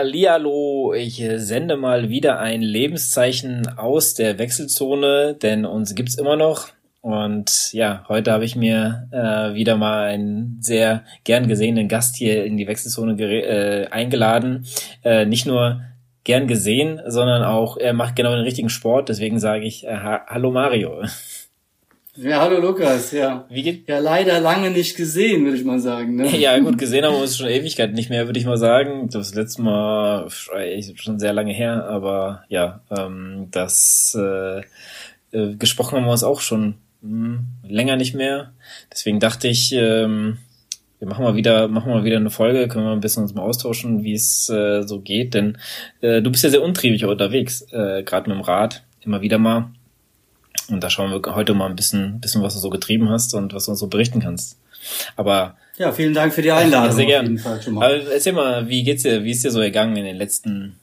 Hallihallo, ich sende mal wieder ein Lebenszeichen aus der Wechselzone, denn uns gibt's immer noch. Und ja, heute habe ich mir äh, wieder mal einen sehr gern gesehenen Gast hier in die Wechselzone äh, eingeladen. Äh, nicht nur gern gesehen, sondern auch er macht genau den richtigen Sport. Deswegen sage ich äh, Hallo Mario. Ja, hallo Lukas, ja. Wie geht? Ja, leider lange nicht gesehen, würde ich mal sagen. Ne? Ja, gut, gesehen haben wir uns schon Ewigkeit nicht mehr, würde ich mal sagen. Das letzte Mal schon sehr lange her, aber ja, ähm, das äh, äh, gesprochen haben wir uns auch schon mh, hm, länger nicht mehr. Deswegen dachte ich, ähm, wir machen mal wieder, machen mal wieder eine Folge, können wir ein bisschen uns mal austauschen, wie es äh, so geht, denn äh, du bist ja sehr untriebig unterwegs, äh, gerade mit dem Rad, immer wieder mal. Und da schauen wir heute mal ein bisschen, bisschen, was du so getrieben hast und was du uns so berichten kannst. Aber ja, vielen Dank für die Einladung. Sehr gerne. Aber erzähl mal, wie geht's dir, wie ist dir so ergangen in den letzten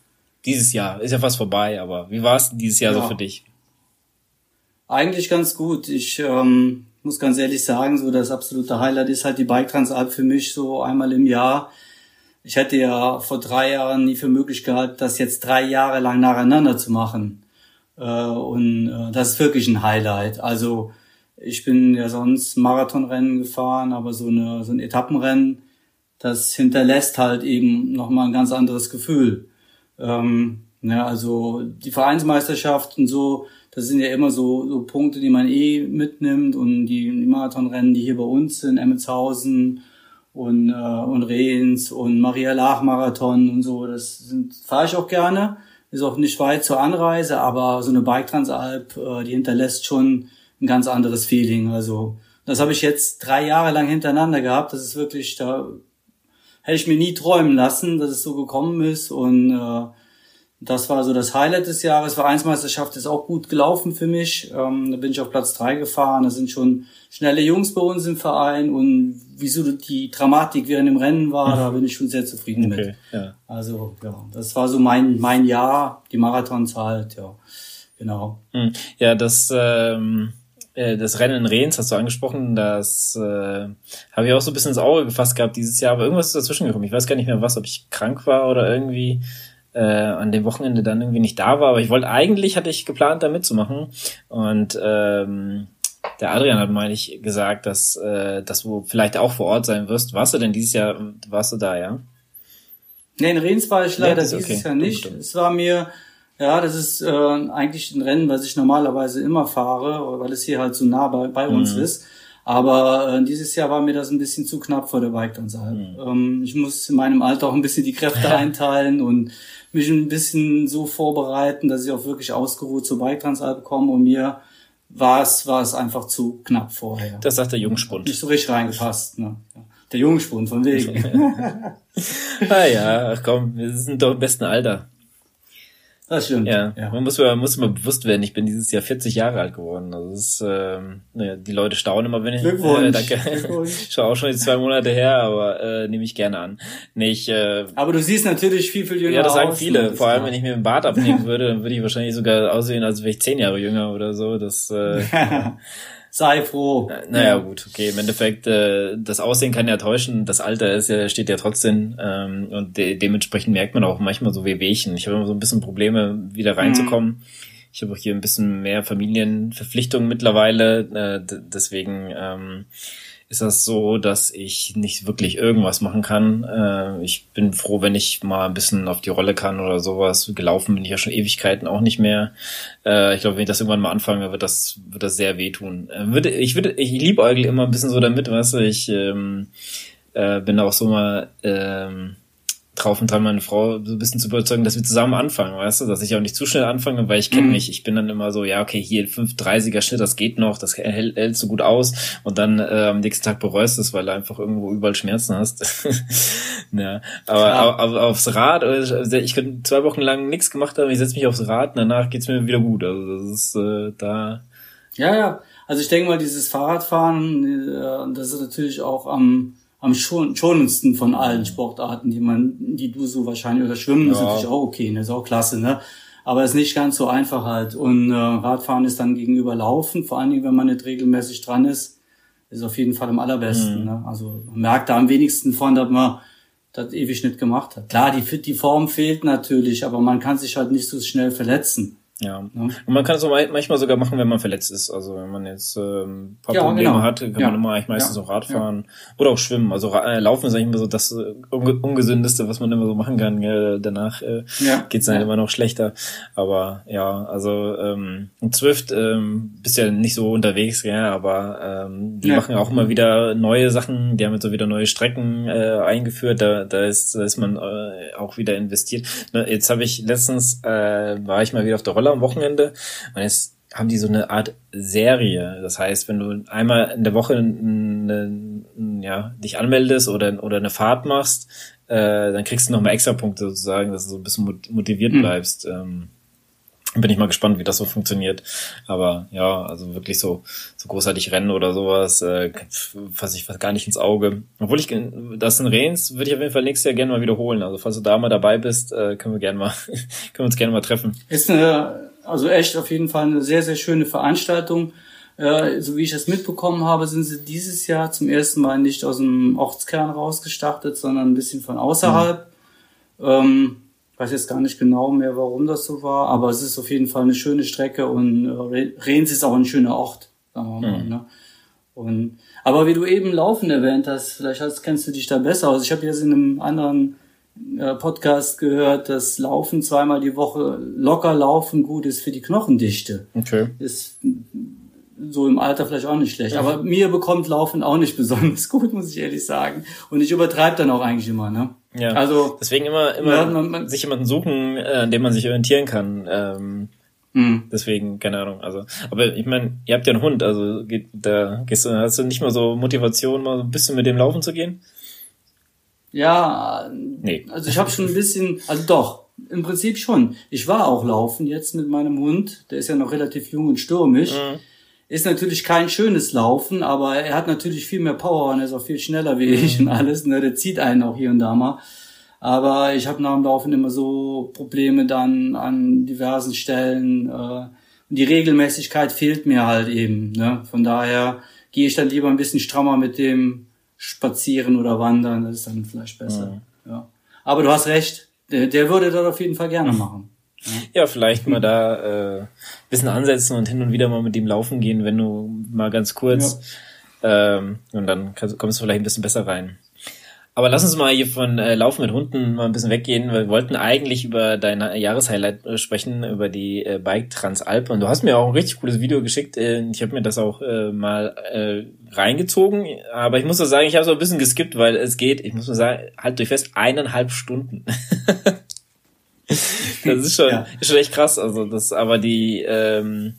dieses Jahr? Ist ja fast vorbei, aber wie war es dieses Jahr ja. so für dich? Eigentlich ganz gut. Ich ähm, muss ganz ehrlich sagen, so das absolute Highlight ist halt die Bike Transalp für mich so einmal im Jahr. Ich hätte ja vor drei Jahren nie für möglich gehalten, das jetzt drei Jahre lang nacheinander zu machen. Äh, und äh, das ist wirklich ein Highlight. Also ich bin ja sonst Marathonrennen gefahren, aber so, eine, so ein Etappenrennen, das hinterlässt halt eben nochmal ein ganz anderes Gefühl. Ähm, ja, also die Vereinsmeisterschaft und so, das sind ja immer so, so Punkte, die man eh mitnimmt und die, die Marathonrennen, die hier bei uns sind, Emmetshausen und, äh, und Rehens und Maria Lach Marathon und so, das sind, fahre ich auch gerne ist auch nicht weit zur Anreise, aber so eine Bike Transalp, äh, die hinterlässt schon ein ganz anderes Feeling. Also das habe ich jetzt drei Jahre lang hintereinander gehabt. Das ist wirklich, da hätte ich mir nie träumen lassen, dass es so gekommen ist und äh, das war so das Highlight des Jahres. Vereinsmeisterschaft ist auch gut gelaufen für mich. Ähm, da bin ich auf Platz drei gefahren. Da sind schon schnelle Jungs bei uns im Verein und wieso die Dramatik während dem Rennen war, da bin ich schon sehr zufrieden okay, mit. Ja. Also ja, das war so mein mein Jahr, die Marathons halt, ja, genau. Hm. Ja, das ähm, äh, das Rennen in Rehns hast du angesprochen, das äh, habe ich auch so ein bisschen ins Auge gefasst gehabt dieses Jahr, aber irgendwas ist dazwischen gekommen. Ich weiß gar nicht mehr was, ob ich krank war oder irgendwie äh, an dem Wochenende dann irgendwie nicht da war. Aber ich wollte eigentlich hatte ich geplant, da mitzumachen. Und ähm, der Adrian hat, meine ich, gesagt, dass, äh, dass du vielleicht auch vor Ort sein wirst. Warst du denn dieses Jahr, warst du da, ja? Nee, in Rehns war ich leider ja, dieses okay. Jahr nicht. Es war mir, ja, das ist äh, eigentlich ein Rennen, was ich normalerweise immer fahre, weil es hier halt so nah bei, bei uns mhm. ist. Aber äh, dieses Jahr war mir das ein bisschen zu knapp vor der Bike Transalp. Mhm. Ähm, ich muss in meinem Alter auch ein bisschen die Kräfte einteilen und mich ein bisschen so vorbereiten, dass ich auch wirklich ausgeruht zur Bike Transalp komme und mir war es, war es einfach zu knapp vorher. Das sagt der Jungspund. Nicht so richtig reingepasst, ne? Der Jungspund, von wegen. ah ja, ach komm, wir sind doch im besten Alter. Das stimmt. Ja, ja. man muss, man muss mal bewusst werden, ich bin dieses Jahr 40 Jahre alt geworden. Also das ist, ähm, naja, die Leute staunen immer, wenn ich. Glückwunsch. Äh, danke. Glückwunsch. Schau auch schon die zwei Monate her, aber äh, nehme ich gerne an. Nee, ich, äh, aber du siehst natürlich viel, viel jünger aus. Ja, das sagen aus, viele. Vor allem, wenn ich mir den Bart abnehmen würde, dann würde ich wahrscheinlich sogar aussehen, als wäre ich zehn Jahre jünger oder so. Das äh, sei froh. Äh, naja, gut, okay. Im Endeffekt, äh, das Aussehen kann ja täuschen, das Alter ist ja, steht ja trotzdem. Ähm, und de dementsprechend merkt man auch manchmal so Wehwehchen. Ich habe immer so ein bisschen Probleme, wieder reinzukommen. Mhm. Ich habe auch hier ein bisschen mehr Familienverpflichtungen mittlerweile. Äh, deswegen ähm, ist das so, dass ich nicht wirklich irgendwas machen kann. Äh, ich bin froh, wenn ich mal ein bisschen auf die Rolle kann oder sowas. Gelaufen bin ich ja schon Ewigkeiten auch nicht mehr. Äh, ich glaube, wenn ich das irgendwann mal anfange, wird das, wird das sehr wehtun. Äh, würde, ich würde, ich liebe Eugel immer ein bisschen so damit, weißt du, ich ähm, äh, bin auch so mal, ähm, drauf und dran, meine Frau so ein bisschen zu überzeugen, dass wir zusammen anfangen, weißt du, dass ich auch nicht zu schnell anfange, weil ich kenne mhm. mich. Ich bin dann immer so, ja, okay, hier 530er Schnitt, das geht noch, das hält, hält so gut aus und dann äh, am nächsten Tag bereust du es, weil du einfach irgendwo überall Schmerzen hast. ja, aber, aber, aber, aufs Rad, also ich könnte zwei Wochen lang nichts gemacht haben, ich setze mich aufs Rad und danach geht's mir wieder gut. Also das ist äh, da. Ja, ja. Also ich denke mal, dieses Fahrradfahren, äh, das ist natürlich auch am am schon, schonendsten von allen Sportarten, die man, die du so wahrscheinlich, oder Schwimmen ja. ist natürlich auch okay, ne, ist auch klasse, ne? Aber ist nicht ganz so einfach halt. Und äh, Radfahren ist dann gegenüber Laufen, vor allen Dingen, wenn man nicht regelmäßig dran ist, ist auf jeden Fall am allerbesten. Mhm. Ne? Also man merkt da am wenigsten von, dass man das ewig nicht gemacht hat. Klar, die, die Form fehlt natürlich, aber man kann sich halt nicht so schnell verletzen. Ja. ja. Und man kann es manchmal sogar machen, wenn man verletzt ist. Also wenn man jetzt ähm, ein paar ja, Probleme genau. hat, kann ja. man immer eigentlich meistens auch Radfahren oder auch schwimmen. Also äh, Laufen ist eigentlich immer so das äh, ungesündeste, was man immer so machen kann. Gell? Danach äh, geht es dann immer noch schlechter. Aber ja, also ähm, Zwift ähm, bist ja nicht so unterwegs, gell? aber ähm, die machen auch immer wieder neue Sachen. Die haben jetzt so wieder neue Strecken äh, eingeführt. Da, da, ist, da ist man äh, auch wieder investiert. Jetzt habe ich letztens, äh, war ich mal wieder auf der Rolle Rolle am Wochenende. Und jetzt haben die so eine Art Serie. Das heißt, wenn du einmal in der Woche eine, ja, dich anmeldest oder, oder eine Fahrt machst, äh, dann kriegst du nochmal extra Punkte sozusagen, dass du so ein bisschen motiviert mhm. bleibst. Ähm, bin ich mal gespannt, wie das so funktioniert. Aber ja, also wirklich so, so großartig Rennen oder sowas, äh, fasse ich fast gar nicht ins Auge. Obwohl ich das in Rehns würde ich auf jeden Fall nächstes Jahr gerne mal wiederholen. Also falls du da mal dabei bist, äh, können wir gerne mal, können wir uns gerne mal treffen. Ist eine, also echt auf jeden Fall eine sehr, sehr schöne Veranstaltung. Äh, so wie ich das mitbekommen habe, sind sie dieses Jahr zum ersten Mal nicht aus dem Ortskern rausgestartet, sondern ein bisschen von außerhalb. Mhm. Ähm, weiß jetzt gar nicht genau mehr, warum das so war, aber es ist auf jeden Fall eine schöne Strecke und äh, Rehns ist auch ein schöner Ort, sagen wir mal. Mhm. Ne? Und, aber wie du eben Laufen erwähnt hast, vielleicht hast, kennst du dich da besser aus. Ich habe jetzt in einem anderen äh, Podcast gehört, dass Laufen zweimal die Woche locker laufen gut ist für die Knochendichte. Okay. Ist so im Alter vielleicht auch nicht schlecht. Ja. Aber mir bekommt Laufen auch nicht besonders gut, muss ich ehrlich sagen. Und ich übertreibe dann auch eigentlich immer, ne? Ja. Also deswegen immer immer ja, man, man, sich jemanden suchen, äh, an dem man sich orientieren kann. Ähm, mhm. Deswegen keine Ahnung. Also, aber ich meine, ihr habt ja einen Hund, also geht, da gehst du, hast du nicht mal so Motivation, mal so ein bisschen mit dem laufen zu gehen? Ja, nee. also ich habe schon ein bisschen, also doch, im Prinzip schon. Ich war auch laufen jetzt mit meinem Hund, der ist ja noch relativ jung und stürmisch. Mhm. Ist natürlich kein schönes Laufen, aber er hat natürlich viel mehr Power und er ist auch viel schneller wie ich und alles. Ne? Der zieht einen auch hier und da mal. Aber ich habe nach dem Laufen immer so Probleme dann an diversen Stellen. Äh, und die Regelmäßigkeit fehlt mir halt eben. Ne? Von daher gehe ich dann lieber ein bisschen strammer mit dem Spazieren oder Wandern. Das ist dann vielleicht besser. Mhm. Ja. Aber du hast recht. Der, der würde das auf jeden Fall gerne machen. Ja, vielleicht mal da äh, bisschen ansetzen und hin und wieder mal mit ihm laufen gehen, wenn du mal ganz kurz ja. ähm, und dann kommst du vielleicht ein bisschen besser rein. Aber lass uns mal hier von äh, Laufen mit Hunden mal ein bisschen weggehen. Wir wollten eigentlich über dein Jahreshighlight äh, sprechen, über die äh, Bike Transalp. Und du hast mir auch ein richtig cooles Video geschickt. Äh, ich habe mir das auch äh, mal äh, reingezogen. Aber ich muss nur sagen, ich habe so ein bisschen geskippt, weil es geht, ich muss nur sagen, halt durch fest eineinhalb Stunden. das ist schon, ja. ist schon echt krass. Also das, aber die, ähm,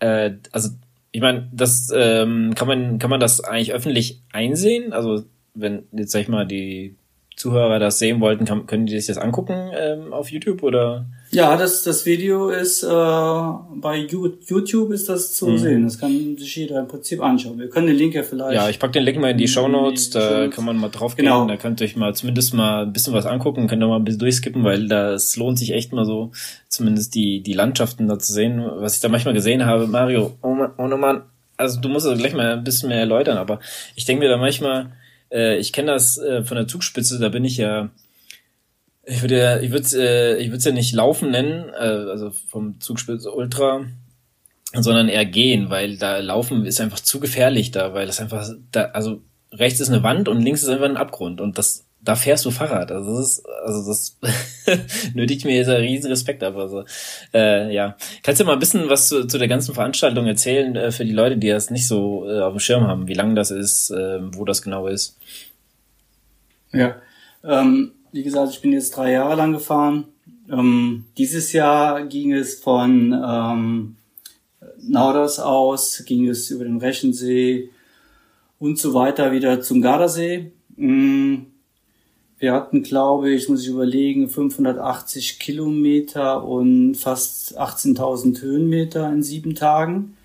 äh, also ich meine, das ähm, kann man kann man das eigentlich öffentlich einsehen? Also wenn jetzt sag ich mal die Zuhörer das sehen wollten, kann, können die sich das angucken ähm, auf YouTube oder? Ja, das, das Video ist äh, bei YouTube ist das zu mhm. sehen. Das kann sich jeder im Prinzip anschauen. Wir können den Link ja vielleicht. Ja, ich pack den Link mal in die Show Notes. Da kann man mal drauf gehen. Genau. Da könnt ihr euch mal zumindest mal ein bisschen was angucken. Könnt ihr mal ein bisschen durchskippen, weil das lohnt sich echt mal so, zumindest die die Landschaften da zu sehen. Was ich da manchmal gesehen habe, Mario. Oh Mann, oh Mann. Also du musst es gleich mal ein bisschen mehr erläutern. Aber ich denke mir da manchmal äh, ich kenne das äh, von der Zugspitze, da bin ich ja, ich würde ja, ich würde äh, ich würde es ja nicht laufen nennen, äh, also vom Zugspitze Ultra, sondern eher gehen, weil da laufen ist einfach zu gefährlich da, weil das einfach da, also rechts ist eine Wand und links ist einfach ein Abgrund und das da fährst du Fahrrad. Also das ist, also das nötigt mir jetzt einen riesen Respekt ab. Also äh, ja, kannst du mal ein bisschen was zu, zu der ganzen Veranstaltung erzählen äh, für die Leute, die das nicht so äh, auf dem Schirm haben, wie lang das ist, äh, wo das genau ist? Ja, ähm, wie gesagt, ich bin jetzt drei Jahre lang gefahren. Ähm, dieses Jahr ging es von ähm, Nauders aus, ging es über den Rechensee und so weiter wieder zum Gardasee. Mm, wir hatten, glaube ich, muss ich überlegen, 580 Kilometer und fast 18.000 Höhenmeter in sieben Tagen.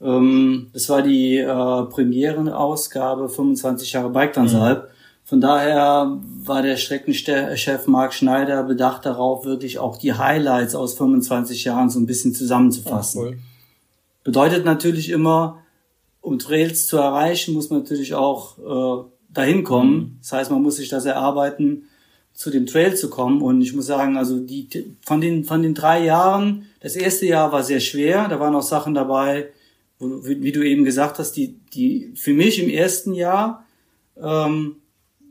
Ähm, das war die äh, Premierenausgabe 25 Jahre Bike Transalp. Mhm. Von daher war der Streckenchef Marc Schneider bedacht darauf, wirklich auch die Highlights aus 25 Jahren so ein bisschen zusammenzufassen. Ja, Bedeutet natürlich immer, um Trails zu erreichen, muss man natürlich auch äh, dahin kommen. Das heißt, man muss sich das erarbeiten, zu dem Trail zu kommen. Und ich muss sagen, also die von den von den drei Jahren, das erste Jahr war sehr schwer. Da waren auch Sachen dabei, wo, wie du eben gesagt hast, die die für mich im ersten Jahr ähm,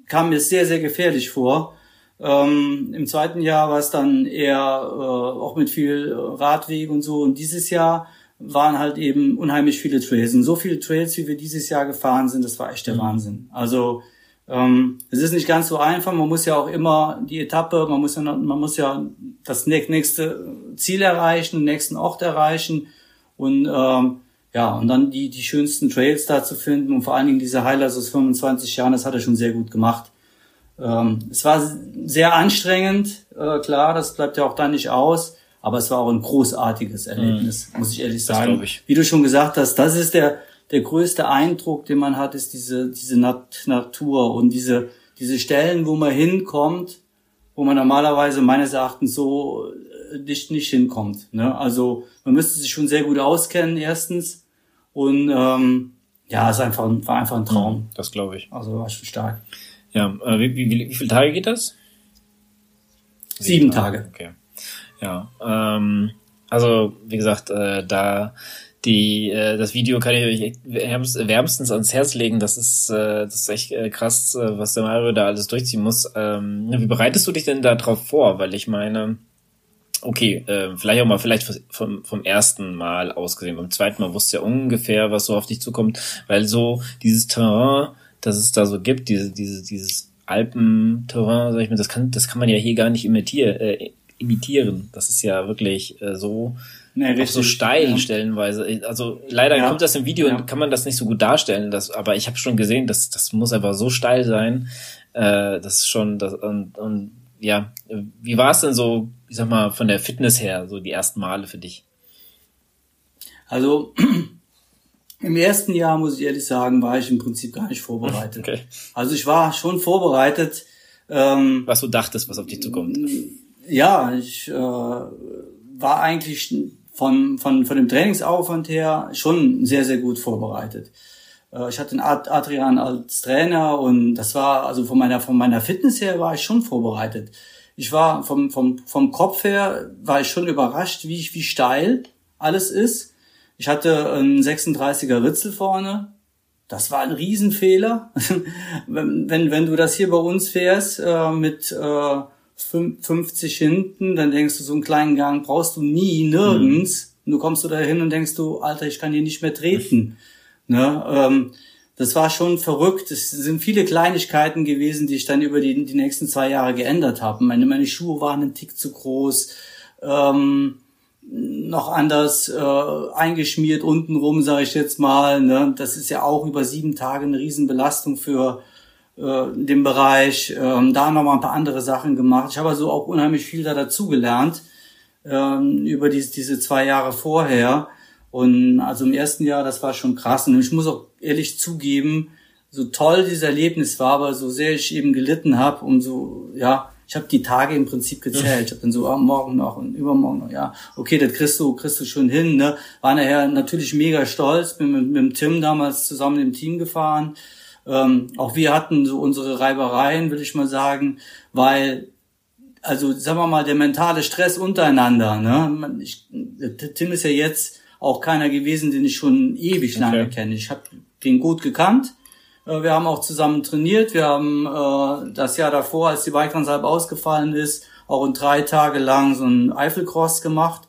kam mir sehr sehr gefährlich vor. Ähm, Im zweiten Jahr war es dann eher äh, auch mit viel Radweg und so. Und dieses Jahr waren halt eben unheimlich viele Trails. Und so viele Trails, wie wir dieses Jahr gefahren sind, das war echt der mhm. Wahnsinn. Also ähm, es ist nicht ganz so einfach. Man muss ja auch immer die Etappe, man muss ja, man muss ja das nächste Ziel erreichen, den nächsten Ort erreichen und ähm, ja und dann die die schönsten Trails da zu finden und vor allen Dingen diese Highlights aus 25 Jahren, das hat er schon sehr gut gemacht. Ähm, es war sehr anstrengend, äh, klar, das bleibt ja auch dann nicht aus. Aber es war auch ein großartiges Erlebnis, mhm. muss ich ehrlich sagen. Ich. Wie du schon gesagt hast, das ist der, der größte Eindruck, den man hat, ist diese, diese Nat Natur und diese, diese Stellen, wo man hinkommt, wo man normalerweise meines Erachtens so äh, nicht, nicht hinkommt. Ne? Also man müsste sich schon sehr gut auskennen, erstens. Und ähm, ja, es ist einfach, war einfach ein Traum. Mhm, das glaube ich. Also war schon stark. Ja, äh, wie, wie, wie viele Tage geht das? Sieben, Sieben Tage. Tage. Okay. Ja, ähm, also wie gesagt, äh, da die äh, das Video kann ich euch wärmstens ans Herz legen. Das ist äh, das ist echt äh, krass, äh, was der Mario da alles durchziehen muss. Ähm, wie bereitest du dich denn da drauf vor? Weil ich meine, okay, äh, vielleicht auch mal vielleicht vom, vom ersten Mal ausgesehen. Beim zweiten Mal wusste ja ungefähr, was so auf dich zukommt, weil so dieses Terrain, das es da so gibt, diese, diese, dieses Alpenterrain, sag ich mal, das kann, das kann man ja hier gar nicht imitieren, äh, imitieren. Das ist ja wirklich äh, so, nee, so steil ja. stellenweise. Also leider ja. kommt das im Video ja. und kann man das nicht so gut darstellen. Das, aber ich habe schon gesehen, dass das muss einfach so steil sein. Äh, das ist schon das und, und ja, wie war es denn so, ich sag mal, von der Fitness her, so die ersten Male für dich? Also im ersten Jahr, muss ich ehrlich sagen, war ich im Prinzip gar nicht vorbereitet. Okay. Also ich war schon vorbereitet. Ähm, was du dachtest, was auf dich zukommt. Ja, ich äh, war eigentlich von, von, von dem Trainingsaufwand her schon sehr, sehr gut vorbereitet. Äh, ich hatte den Adrian als Trainer und das war, also von meiner, von meiner Fitness her war ich schon vorbereitet. Ich war vom, vom, vom Kopf her, war ich schon überrascht, wie, wie steil alles ist. Ich hatte einen 36er Ritzel vorne. Das war ein Riesenfehler. wenn, wenn, wenn du das hier bei uns fährst, äh, mit, äh, 50 hinten, dann denkst du, so einen kleinen Gang brauchst du nie, nirgends. Mhm. Du kommst du da hin und denkst du, Alter, ich kann hier nicht mehr treten. ne? Ähm, das war schon verrückt. Es sind viele Kleinigkeiten gewesen, die ich dann über die, die nächsten zwei Jahre geändert habe. Meine, meine Schuhe waren ein Tick zu groß, ähm, noch anders äh, eingeschmiert untenrum, sage ich jetzt mal. Ne? Das ist ja auch über sieben Tage eine Riesenbelastung für äh, in dem Bereich, ähm, da nochmal ein paar andere Sachen gemacht. Ich habe also auch unheimlich viel da dazugelernt ähm, über diese, diese zwei Jahre vorher. Und also im ersten Jahr, das war schon krass. Und ich muss auch ehrlich zugeben, so toll dieses Erlebnis war, aber so sehr ich eben gelitten habe, umso, ja, ich habe die Tage im Prinzip gezählt. Ich habe dann so ah, morgen noch und übermorgen noch, ja, okay, das kriegst du, kriegst du schon hin. Ne? War nachher natürlich mega stolz, bin mit, mit Tim damals zusammen im Team gefahren. Ähm, auch wir hatten so unsere Reibereien, will ich mal sagen, weil also sagen wir mal der mentale Stress untereinander. Ne? Ich, Tim ist ja jetzt auch keiner gewesen, den ich schon ewig lange okay. kenne. Ich habe den gut gekannt. Äh, wir haben auch zusammen trainiert. Wir haben äh, das Jahr davor, als die Bikeransalb ausgefallen ist, auch in drei Tage lang so ein Eifelcross gemacht.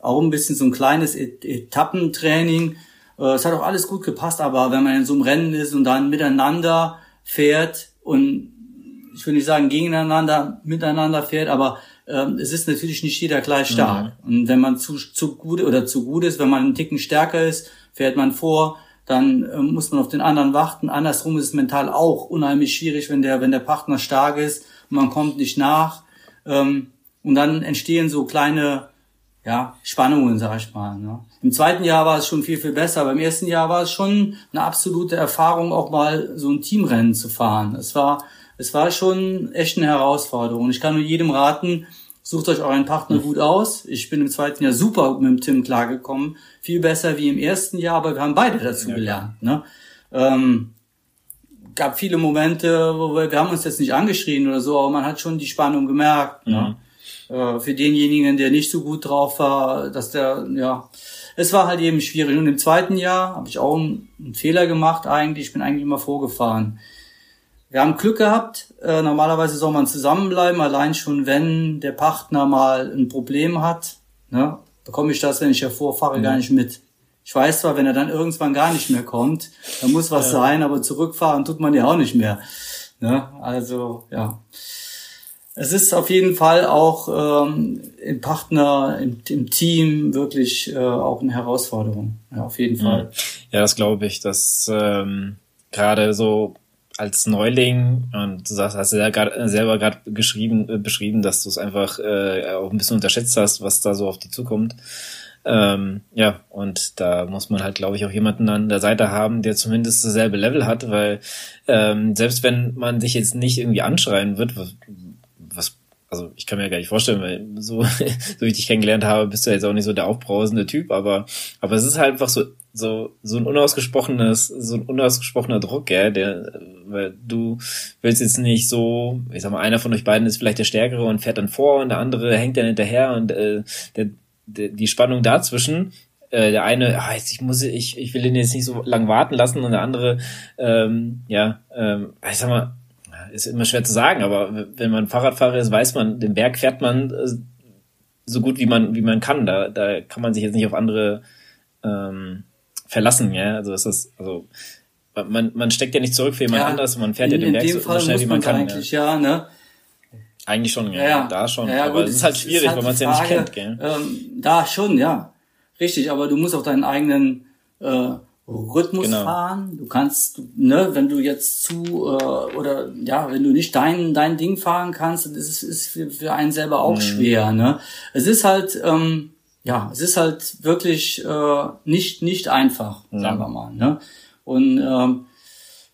Auch ein bisschen so ein kleines Etappentraining. Äh, es hat auch alles gut gepasst, aber wenn man in so einem Rennen ist und dann miteinander fährt und ich will nicht sagen gegeneinander, miteinander fährt, aber ähm, es ist natürlich nicht jeder gleich stark. Mhm. Und wenn man zu, zu gut oder zu gut ist, wenn man einen Ticken stärker ist, fährt man vor, dann äh, muss man auf den anderen warten. Andersrum ist es mental auch unheimlich schwierig, wenn der, wenn der Partner stark ist und man kommt nicht nach. Ähm, und dann entstehen so kleine ja, Spannungen, sag ich mal. Ne? Im zweiten Jahr war es schon viel, viel besser. Beim ersten Jahr war es schon eine absolute Erfahrung, auch mal so ein Teamrennen zu fahren. Es war, es war schon echt eine Herausforderung. Ich kann nur jedem raten, sucht euch euren Partner gut aus. Ich bin im zweiten Jahr super mit dem Tim klargekommen. Viel besser wie im ersten Jahr, aber wir haben beide dazu gelernt. Ne? Ähm, gab viele Momente, wo wir, wir haben uns jetzt nicht angeschrien oder so, aber man hat schon die Spannung gemerkt. Ne? Mhm. Ne? Äh, für denjenigen, der nicht so gut drauf war, dass der, ja, es war halt eben schwierig. Und im zweiten Jahr habe ich auch einen, einen, Fehler gemacht eigentlich. Ich bin eigentlich immer vorgefahren. Wir haben Glück gehabt. Äh, normalerweise soll man zusammenbleiben, allein schon, wenn der Partner mal ein Problem hat. Ne, bekomme ich das, wenn ich hervorfahre, mhm. gar nicht mit. Ich weiß zwar, wenn er dann irgendwann gar nicht mehr kommt, dann muss was ja. sein, aber zurückfahren tut man ja auch nicht mehr. Ne? Also ja. Es ist auf jeden Fall auch ähm, im Partner, im, im Team wirklich äh, auch eine Herausforderung. Ja, auf jeden Fall. Ja, das glaube ich, dass ähm, gerade so als Neuling und du sagst, hast du ja grad, selber gerade geschrieben, äh, beschrieben, dass du es einfach äh, auch ein bisschen unterschätzt hast, was da so auf dich zukommt. Ähm, ja, und da muss man halt, glaube ich, auch jemanden an der Seite haben, der zumindest dasselbe Level hat, weil ähm, selbst wenn man sich jetzt nicht irgendwie anschreien wird, also ich kann mir gar nicht vorstellen, weil so, so wie ich dich kennengelernt habe, bist du jetzt auch nicht so der aufbrausende Typ, aber, aber es ist halt einfach so, so, so ein unausgesprochenes, so ein unausgesprochener Druck, ja, der, weil du willst jetzt nicht so, ich sag mal, einer von euch beiden ist vielleicht der Stärkere und fährt dann vor und der andere hängt dann hinterher und äh, der die Spannung dazwischen, äh, der eine, ah, ich muss, ich, ich will ihn jetzt nicht so lang warten lassen und der andere, ähm, ja, ähm, ich sag mal, ist immer schwer zu sagen, aber wenn man Fahrradfahrer ist, weiß man, den Berg fährt man äh, so gut wie man wie man kann. Da, da kann man sich jetzt nicht auf andere ähm, verlassen, ja. Also es ist also man, man steckt ja nicht zurück für jemand ja, anders, man fährt in, ja den Berg so, so schnell wie man kann. Eigentlich ja, ja ne? Eigentlich schon, ja, ja, da schon. Ja, aber es ist halt schwierig, halt wenn man es ja nicht kennt, gell? Ähm, da schon, ja. Richtig, aber du musst auch deinen eigenen äh, Rhythmus genau. fahren. Du kannst, ne, wenn du jetzt zu äh, oder ja, wenn du nicht dein dein Ding fahren kannst, das ist, ist für, für einen selber auch mhm. schwer. Ne, es ist halt ähm, ja, es ist halt wirklich äh, nicht nicht einfach, mhm. sagen wir mal. Ne, und ähm,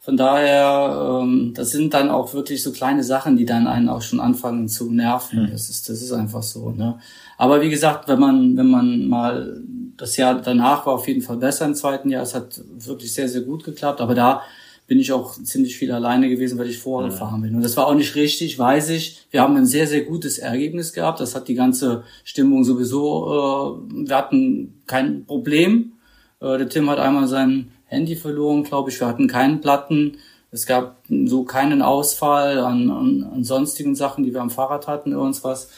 von daher, ähm, das sind dann auch wirklich so kleine Sachen, die dann einen auch schon anfangen zu nerven. Mhm. Das ist, das ist einfach so. Ne? Aber wie gesagt, wenn man, wenn man mal das Jahr danach war auf jeden Fall besser im zweiten Jahr. Es hat wirklich sehr, sehr gut geklappt. Aber da bin ich auch ziemlich viel alleine gewesen, weil ich vorgefahren bin. Und das war auch nicht richtig, weiß ich. Wir haben ein sehr, sehr gutes Ergebnis gehabt. Das hat die ganze Stimmung sowieso, äh, wir hatten kein Problem. Äh, der Tim hat einmal seinen Handy verloren, glaube ich. Wir hatten keinen Platten. Es gab so keinen Ausfall an, an, an sonstigen Sachen, die wir am Fahrrad hatten, irgendwas.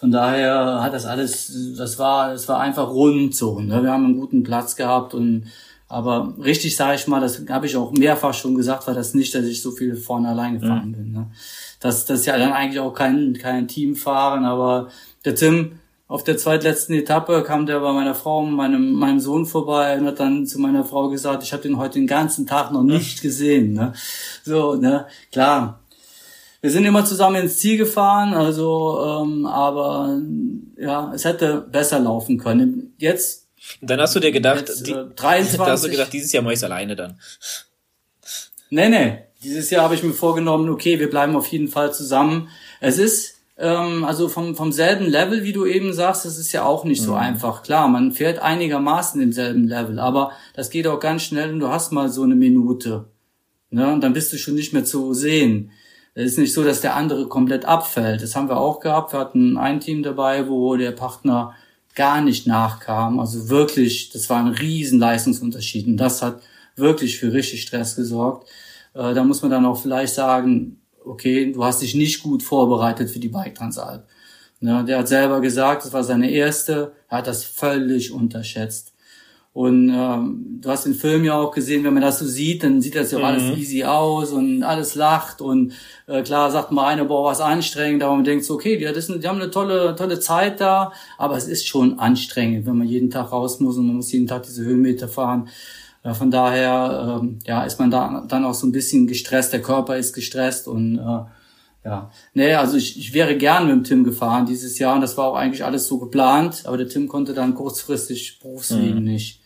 Von daher hat das alles, das war, das war einfach rund so. Ne? Wir haben einen guten Platz gehabt und aber richtig sage ich mal, das habe ich auch mehrfach schon gesagt, war das nicht, dass ich so viel vorne allein gefahren mhm. bin. Ne? Das, das ist ja dann eigentlich auch kein, kein Teamfahren, aber der Tim auf der zweitletzten Etappe kam der bei meiner Frau und meinem, meinem Sohn vorbei und hat dann zu meiner Frau gesagt, ich habe den heute den ganzen Tag noch nicht gesehen. Ne? So, ne, klar. Wir sind immer zusammen ins Ziel gefahren, also ähm, aber ja, es hätte besser laufen können. Jetzt. Und dann hast du dir gedacht, jetzt, äh, 23, da hast du gedacht, dieses Jahr mache ich alleine dann. Nee, nee. Dieses Jahr habe ich mir vorgenommen, okay, wir bleiben auf jeden Fall zusammen. Es ist ähm, also vom, vom selben Level, wie du eben sagst, das ist ja auch nicht mhm. so einfach. Klar, man fährt einigermaßen im selben Level, aber das geht auch ganz schnell und du hast mal so eine Minute. Ne? Und dann bist du schon nicht mehr zu sehen. Es ist nicht so, dass der andere komplett abfällt. Das haben wir auch gehabt. Wir hatten ein Team dabei, wo der Partner gar nicht nachkam. Also wirklich, das war ein riesen Leistungsunterschied. Und das hat wirklich für richtig Stress gesorgt. Äh, da muss man dann auch vielleicht sagen, okay, du hast dich nicht gut vorbereitet für die Bike Transalp. Ne, der hat selber gesagt, das war seine erste, er hat das völlig unterschätzt. Und ähm, du hast den Film ja auch gesehen, wenn man das so sieht, dann sieht das ja mhm. alles easy aus und alles lacht und äh, klar sagt mal einer, boah, was anstrengend, aber man denkt so, okay, die, die haben eine tolle, tolle Zeit da, aber es ist schon anstrengend, wenn man jeden Tag raus muss und man muss jeden Tag diese Höhenmeter fahren. Äh, von daher ähm, ja, ist man da dann auch so ein bisschen gestresst, der Körper ist gestresst und äh, ja, nee, also ich, ich wäre gern mit dem Tim gefahren dieses Jahr und das war auch eigentlich alles so geplant, aber der Tim konnte dann kurzfristig berufswegen mhm. nicht.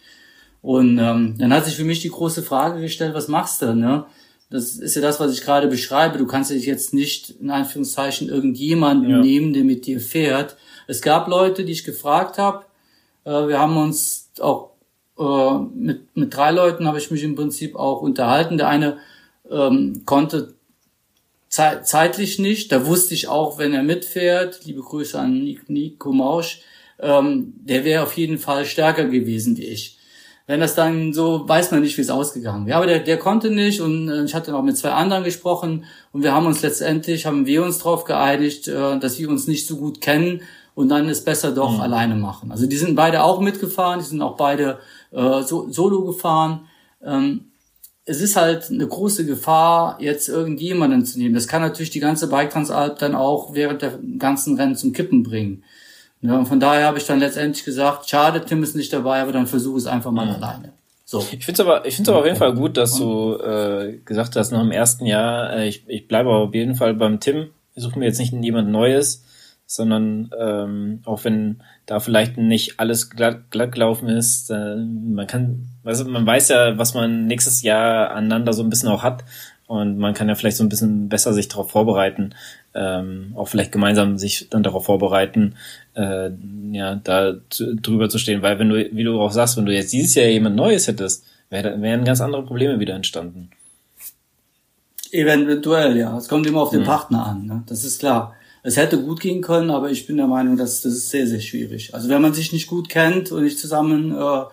Und ähm, dann hat sich für mich die große Frage gestellt, was machst du, ne? Das ist ja das, was ich gerade beschreibe. Du kannst dich jetzt nicht in Anführungszeichen irgendjemanden ja. nehmen, der mit dir fährt. Es gab Leute, die ich gefragt habe. Äh, wir haben uns auch äh, mit, mit drei Leuten habe ich mich im Prinzip auch unterhalten. Der eine ähm, konnte ze zeitlich nicht. Da wusste ich auch, wenn er mitfährt, liebe Grüße an Nico Mausch, ähm, der wäre auf jeden Fall stärker gewesen wie ich. Wenn das dann so, weiß man nicht, wie es ausgegangen wäre. Aber der, der konnte nicht und äh, ich hatte noch mit zwei anderen gesprochen und wir haben uns letztendlich, haben wir uns darauf geeinigt, äh, dass wir uns nicht so gut kennen und dann ist besser doch mhm. alleine machen. Also die sind beide auch mitgefahren, die sind auch beide äh, so, solo gefahren. Ähm, es ist halt eine große Gefahr, jetzt irgendjemanden zu nehmen. Das kann natürlich die ganze Bike Transalp dann auch während der ganzen Rennen zum Kippen bringen. Ja, und von daher habe ich dann letztendlich gesagt, schade, Tim ist nicht dabei, aber dann versuche es einfach mal mhm. alleine. So. Ich finde es aber, ich finde aber auf jeden Fall gut, dass du äh, gesagt hast, nach dem ersten Jahr, äh, ich, ich bleibe auf jeden Fall beim Tim. Ich suche mir jetzt nicht jemand Neues, sondern ähm, auch wenn da vielleicht nicht alles glatt, glatt gelaufen ist, äh, man kann, also man weiß ja, was man nächstes Jahr aneinander so ein bisschen auch hat und man kann ja vielleicht so ein bisschen besser sich darauf vorbereiten, ähm, auch vielleicht gemeinsam sich dann darauf vorbereiten, äh, ja, da drüber zu stehen. Weil wenn du, wie du auch sagst, wenn du jetzt dieses Jahr jemand Neues hättest, wär, wären ganz andere Probleme wieder entstanden. Eventuell, ja. Es kommt immer auf den mhm. Partner an, ne? das ist klar. Es hätte gut gehen können, aber ich bin der Meinung, dass das ist sehr, sehr schwierig. Also wenn man sich nicht gut kennt und nicht zusammen äh,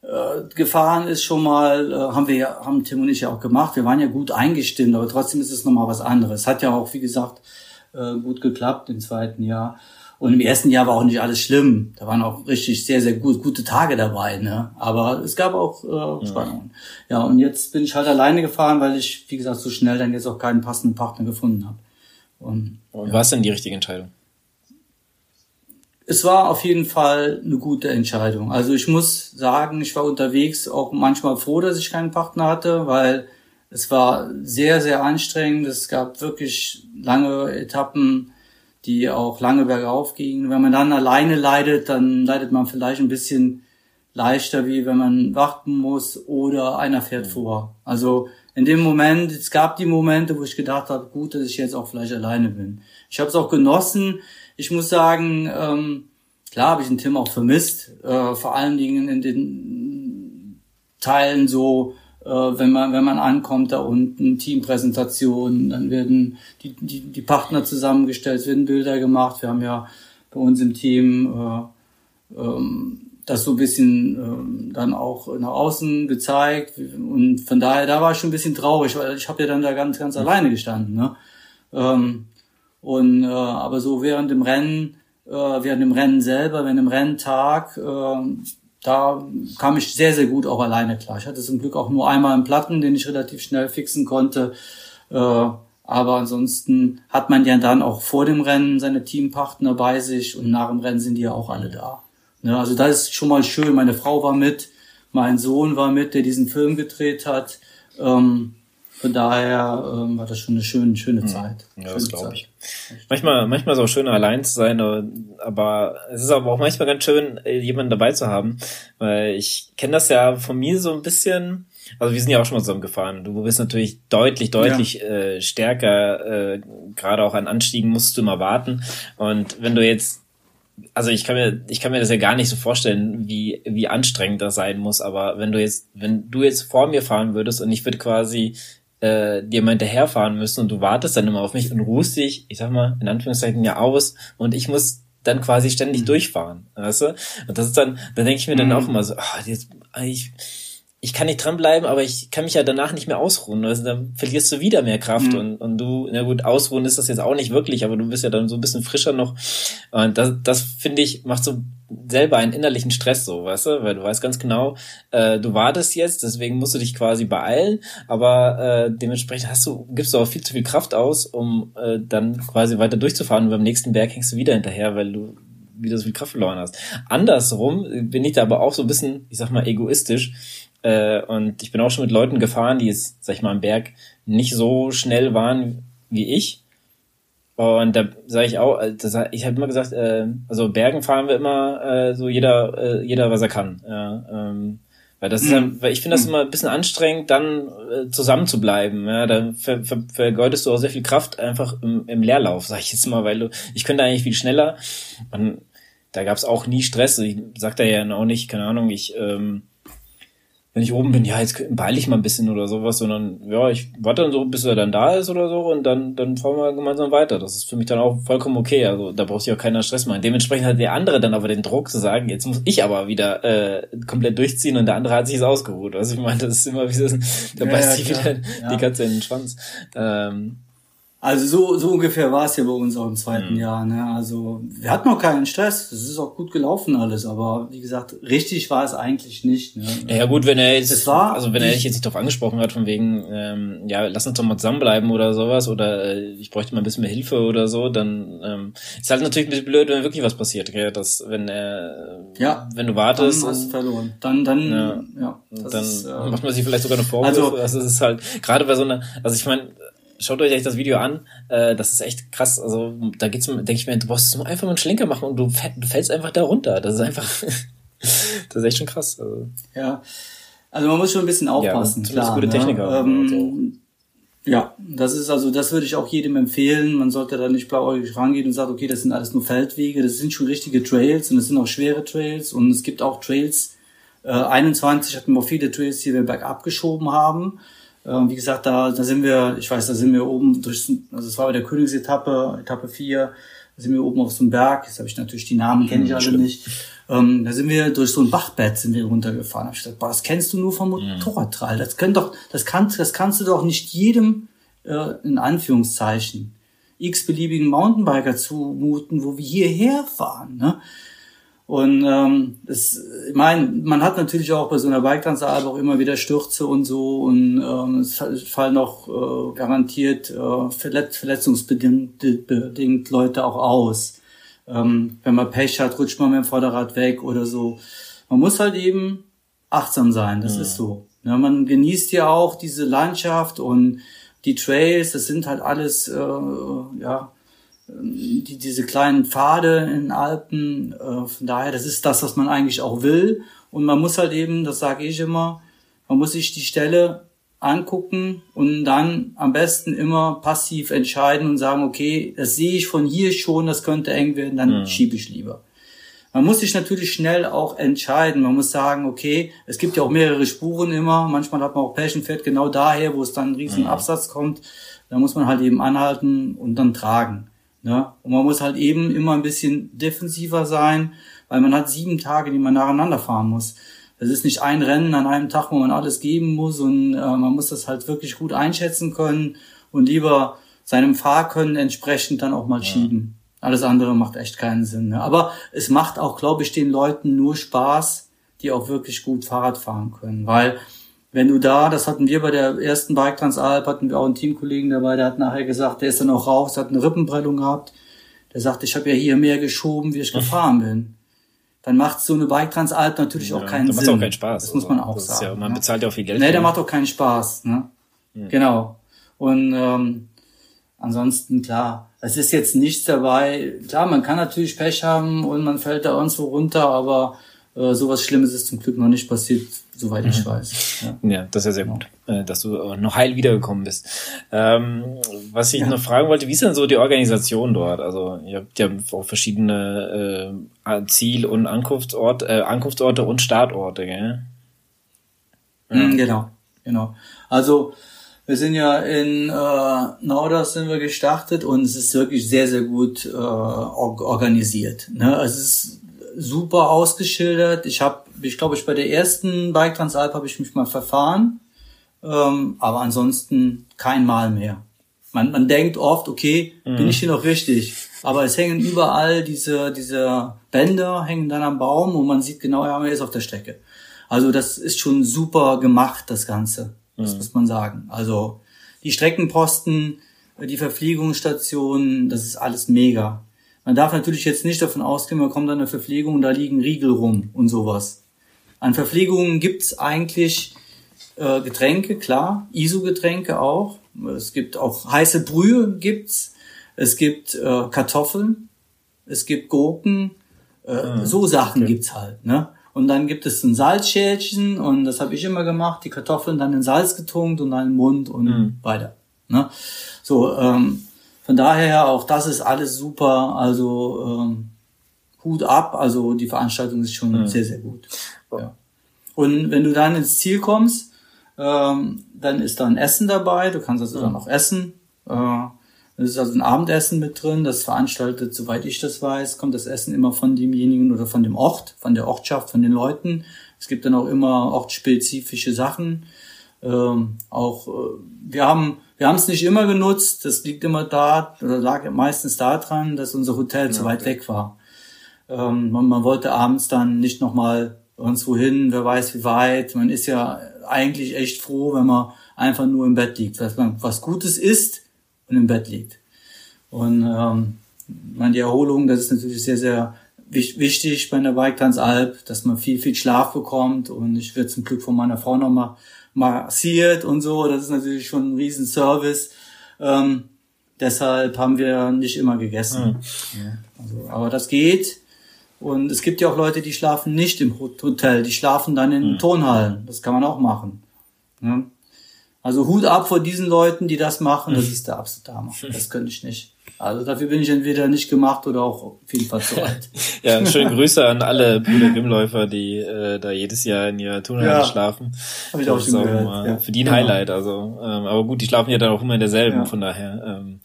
äh, gefahren ist schon mal, äh, haben wir ja, haben Tim und ich ja auch gemacht. Wir waren ja gut eingestimmt, aber trotzdem ist es nochmal was anderes. Hat ja auch, wie gesagt, äh, gut geklappt im zweiten Jahr. Und im ersten Jahr war auch nicht alles schlimm. Da waren auch richtig sehr, sehr gut, gute Tage dabei. Ne? Aber es gab auch äh, Spannungen. Ja. ja, und jetzt bin ich halt alleine gefahren, weil ich, wie gesagt, so schnell dann jetzt auch keinen passenden Partner gefunden habe. Und, und ja. war es denn die richtige Entscheidung? Es war auf jeden Fall eine gute Entscheidung. Also ich muss sagen, ich war unterwegs auch manchmal froh, dass ich keinen Partner hatte, weil es war sehr, sehr anstrengend. Es gab wirklich lange Etappen, die auch lange bergauf gingen. Wenn man dann alleine leidet, dann leidet man vielleicht ein bisschen leichter, wie wenn man warten muss oder einer fährt mhm. vor. Also in dem Moment, es gab die Momente, wo ich gedacht habe, gut, dass ich jetzt auch vielleicht alleine bin. Ich habe es auch genossen. Ich muss sagen, ähm, klar habe ich den Tim auch vermisst, äh, vor allen Dingen in den Teilen so, wenn man wenn man ankommt da unten, Teampräsentation, dann werden die, die, die Partner zusammengestellt, es werden Bilder gemacht. Wir haben ja bei uns im Team äh, ähm, das so ein bisschen ähm, dann auch nach außen gezeigt. Und von daher, da war ich schon ein bisschen traurig, weil ich habe ja dann da ganz, ganz alleine gestanden. Ne? Ähm, und äh, aber so während dem Rennen, äh, während dem Rennen selber, während dem Renntag, äh, da kam ich sehr, sehr gut auch alleine klar. Ich hatte zum Glück auch nur einmal einen Platten, den ich relativ schnell fixen konnte. Äh, aber ansonsten hat man ja dann auch vor dem Rennen seine Teampartner bei sich und nach dem Rennen sind die ja auch alle da. Ne, also das ist schon mal schön. Meine Frau war mit, mein Sohn war mit, der diesen Film gedreht hat. Ähm, von daher ähm, war das schon eine schöne, schöne hm. Zeit. Ja, schöne das glaube ich. Manchmal, manchmal ist es auch schön, allein zu sein, aber es ist aber auch manchmal ganz schön, äh, jemanden dabei zu haben, weil ich kenne das ja von mir so ein bisschen. Also wir sind ja auch schon mal zusammen gefahren. Du bist natürlich deutlich, deutlich ja. äh, stärker. Äh, Gerade auch an Anstiegen musst du immer warten. Und wenn du jetzt also ich kann mir, ich kann mir das ja gar nicht so vorstellen, wie, wie anstrengend das sein muss, aber wenn du jetzt, wenn du jetzt vor mir fahren würdest und ich würde quasi äh, dir mal hinterherfahren müssen und du wartest dann immer auf mich und ruhst dich, ich sag mal, in Anführungszeichen ja aus und ich muss dann quasi ständig mhm. durchfahren, weißt du? Und das ist dann, da denke ich mir dann mhm. auch immer so, oh, jetzt, ich, ich kann nicht dranbleiben, aber ich kann mich ja danach nicht mehr ausruhen. Also dann verlierst du wieder mehr Kraft mhm. und, und du, na gut, ausruhen ist das jetzt auch nicht wirklich, aber du bist ja dann so ein bisschen frischer noch. Und das, das finde ich, macht so selber einen innerlichen Stress so, weißt du, weil du weißt ganz genau, äh, du wartest jetzt, deswegen musst du dich quasi beeilen, aber äh, dementsprechend hast du, gibst du auch viel zu viel Kraft aus, um äh, dann quasi weiter durchzufahren und beim nächsten Berg hängst du wieder hinterher, weil du wieder so viel Kraft verloren hast. Andersrum bin ich da aber auch so ein bisschen, ich sag mal, egoistisch äh, und ich bin auch schon mit Leuten gefahren, die jetzt, sag ich mal, am Berg nicht so schnell waren wie ich. Und da sage ich auch, äh, das, ich habe immer gesagt, äh, also Bergen fahren wir immer äh, so jeder, äh, jeder was er kann. Ja, ähm, weil das ist dann, weil ich finde das immer ein bisschen anstrengend, dann äh, zusammen zu bleiben. Ja, da ver, ver, vergeudest du auch sehr viel Kraft einfach im, im Leerlauf, sag ich jetzt mal, weil du, ich könnte eigentlich viel schneller. Und da gab es auch nie Stress. Ich sag da ja auch nicht, keine Ahnung, ich ähm, wenn ich oben bin, ja, jetzt beeile ich mal ein bisschen oder sowas, sondern ja, ich warte dann so, bis er dann da ist oder so und dann, dann fahren wir gemeinsam weiter. Das ist für mich dann auch vollkommen okay. Also da braucht sich auch keiner Stress machen. Dementsprechend hat der andere dann aber den Druck zu sagen, jetzt muss ich aber wieder äh, komplett durchziehen und der andere hat sich es ausgeruht. Also ich meine, das ist immer wie das, da beißt ja, sich wieder ja. die Katze in den Schwanz. Ähm, also so, so ungefähr war es ja bei uns auch im zweiten mhm. Jahr. Ne? Also wir hatten noch keinen Stress, das ist auch gut gelaufen alles, aber wie gesagt, richtig war es eigentlich nicht. Ne? Ja gut, wenn er jetzt, war, also wenn er dich jetzt nicht darauf angesprochen hat, von wegen, ähm, ja, lass uns doch mal zusammenbleiben oder sowas, oder äh, ich bräuchte mal ein bisschen mehr Hilfe oder so, dann ähm, ist halt natürlich ein bisschen blöd, wenn wirklich was passiert, gell? dass wenn er, äh, ja, wenn du wartest, dann hast du verloren. Dann, dann, ja, ja dann ist, äh, macht man sich vielleicht sogar eine Vorwürfe. Also, also es ist halt gerade bei so einer, also ich meine schaut euch echt das Video an. Äh, das ist echt krass. Also da geht's, denke ich mir, du brauchst nur einfach mal einen Schlenker machen und du, du fällst einfach da runter. Das ist einfach, das ist echt schon krass. Also, ja, also man muss schon ein bisschen aufpassen. Ja, klar, gute Techniker. Ne? Ähm, ja, das ist also, das würde ich auch jedem empfehlen. Man sollte da nicht blauäugig rangehen und sagen, okay, das sind alles nur Feldwege. Das sind schon richtige Trails und das sind auch schwere Trails und es gibt auch Trails. Äh, 21 hatten wir viele Trails, die wir bergab geschoben haben. Ähm, wie gesagt, da, da sind wir, ich weiß, da sind wir oben durch, also es war bei der Königsetappe, Etappe 4, da sind wir oben auf so einem Berg, jetzt habe ich natürlich die Namen, kenne ich alle nicht. Ähm, da sind wir durch so ein Bachbett sind wir runtergefahren. Da hab ich gesagt, boah, das kennst du nur vom Motorradtrail. Das können doch, das kannst, das kannst du doch nicht jedem, äh, in Anführungszeichen, x-beliebigen Mountainbiker zumuten, wo wir hierher fahren. Ne? Und ähm, es, ich meine, man hat natürlich auch bei so einer Bike-Transalp auch immer wieder Stürze und so und ähm, es fallen auch äh, garantiert äh, verletz verletzungsbedingt bedingt Leute auch aus. Ähm, wenn man Pech hat, rutscht man mit dem Vorderrad weg oder so. Man muss halt eben achtsam sein, das ja. ist so. Ja, man genießt ja auch diese Landschaft und die Trails, das sind halt alles, äh, ja, die, diese kleinen Pfade in den Alpen. Äh, von daher, das ist das, was man eigentlich auch will. Und man muss halt eben, das sage ich immer, man muss sich die Stelle angucken und dann am besten immer passiv entscheiden und sagen, okay, das sehe ich von hier schon, das könnte eng werden, dann ja. schiebe ich lieber. Man muss sich natürlich schnell auch entscheiden. Man muss sagen, okay, es gibt ja auch mehrere Spuren immer. Manchmal hat man auch Pech und fährt genau daher, wo es dann einen riesen ja. Absatz kommt. Da muss man halt eben anhalten und dann tragen. Ja, und man muss halt eben immer ein bisschen defensiver sein, weil man hat sieben Tage, die man nacheinander fahren muss. Das ist nicht ein Rennen an einem Tag, wo man alles geben muss und äh, man muss das halt wirklich gut einschätzen können und lieber seinem Fahrkönnen entsprechend dann auch mal ja. schieben. Alles andere macht echt keinen Sinn. Ne? Aber es macht auch, glaube ich, den Leuten nur Spaß, die auch wirklich gut Fahrrad fahren können, weil wenn du da, das hatten wir bei der ersten Bike Transalp, hatten wir auch einen Teamkollegen dabei, der hat nachher gesagt, der ist dann auch raus, hat eine Rippenprellung gehabt. Der sagt, ich habe ja hier mehr geschoben, wie ich gefahren bin. Dann macht so eine Bike Transalp natürlich ja, auch keinen Sinn. Das macht auch keinen Spaß. Das muss man auch sagen. Ja, man ne? bezahlt ja auch viel Geld. Nee, der macht auch keinen Spaß. Ne? Mhm. Genau. Und ähm, ansonsten, klar, es ist jetzt nichts dabei. Klar, man kann natürlich Pech haben und man fällt da irgendwo runter, aber äh, sowas Schlimmes ist zum Glück noch nicht passiert, soweit ich mhm. weiß. Ja. ja, das ist ja sehr gut, äh, dass du noch heil wiedergekommen bist. Ähm, was ich ja. noch fragen wollte, wie ist denn so die Organisation dort? Also ihr habt ja auch verschiedene äh, Ziel- und Ankunftsorte, äh, Ankunftsorte und Startorte, gell? Mhm, genau, genau. Also wir sind ja in äh, Norders sind wir gestartet und es ist wirklich sehr, sehr gut äh, organisiert. Ne? Also es ist super ausgeschildert. Ich habe, ich glaube, ich bei der ersten Bike Transalp habe ich mich mal verfahren, ähm, aber ansonsten kein Mal mehr. Man, man denkt oft, okay, mhm. bin ich hier noch richtig? Aber es hängen überall diese, diese Bänder hängen dann am Baum und man sieht genau, ja, man ist auf der Strecke. Also das ist schon super gemacht, das Ganze. Das mhm. muss man sagen. Also die Streckenposten, die Verpflegungsstationen, das ist alles mega. Man darf natürlich jetzt nicht davon ausgehen, man kommt an eine Verpflegung und da liegen Riegel rum und sowas. An Verpflegungen gibt's eigentlich äh, Getränke, klar, ISO-Getränke auch. Es gibt auch heiße Brühe gibt's. Es gibt äh, Kartoffeln, es gibt Gurken, äh, ah, so Sachen okay. gibt's halt. Ne? Und dann gibt es ein Salzschälchen und das habe ich immer gemacht, die Kartoffeln dann in Salz getunkt und dann den Mund und mhm. weiter. Ne? So, ähm, von daher auch das ist alles super. Also ähm, Hut ab. Also die Veranstaltung ist schon mhm. sehr, sehr gut. Ja. Und wenn du dann ins Ziel kommst, ähm, dann ist da ein Essen dabei. Du kannst also dann auch essen. Äh, es ist also ein Abendessen mit drin. Das veranstaltet, soweit ich das weiß, kommt das Essen immer von demjenigen oder von dem Ort, von der Ortschaft, von den Leuten. Es gibt dann auch immer ortsspezifische Sachen. Ähm, auch äh, wir haben wir haben es nicht immer genutzt. Das liegt immer da oder lag meistens daran, dass unser Hotel ja, zu weit okay. weg war. Ähm, man, man wollte abends dann nicht nochmal irgendwo hin, wer weiß wie weit. Man ist ja eigentlich echt froh, wenn man einfach nur im Bett liegt, dass man was Gutes isst und im Bett liegt. Und ähm, meine, die Erholung, das ist natürlich sehr, sehr wichtig bei der Bike Transalp, dass man viel, viel Schlaf bekommt. Und ich werde zum Glück von meiner Frau nochmal massiert und so. Das ist natürlich schon ein Riesenservice. Ähm, deshalb haben wir nicht immer gegessen. Mhm. Ja, also, aber das geht. Und es gibt ja auch Leute, die schlafen nicht im Hotel, die schlafen dann in mhm. Turnhallen. Das kann man auch machen. Ja? Also Hut ab vor diesen Leuten, die das machen, das mhm. ist der absolute Hammer. Das könnte ich nicht. Also dafür bin ich entweder nicht gemacht oder auch auf jeden Fall zu alt. ja, schöne Grüße an alle Bruder Grimmläufer, die äh, da jedes Jahr in ihrer Turnhalle ja, schlafen. Hab ich auch schon gehört. Auch ja. Für die ein genau. Highlight. Also, ähm, aber gut, die schlafen ja dann auch immer in derselben, ja. von daher. Ähm,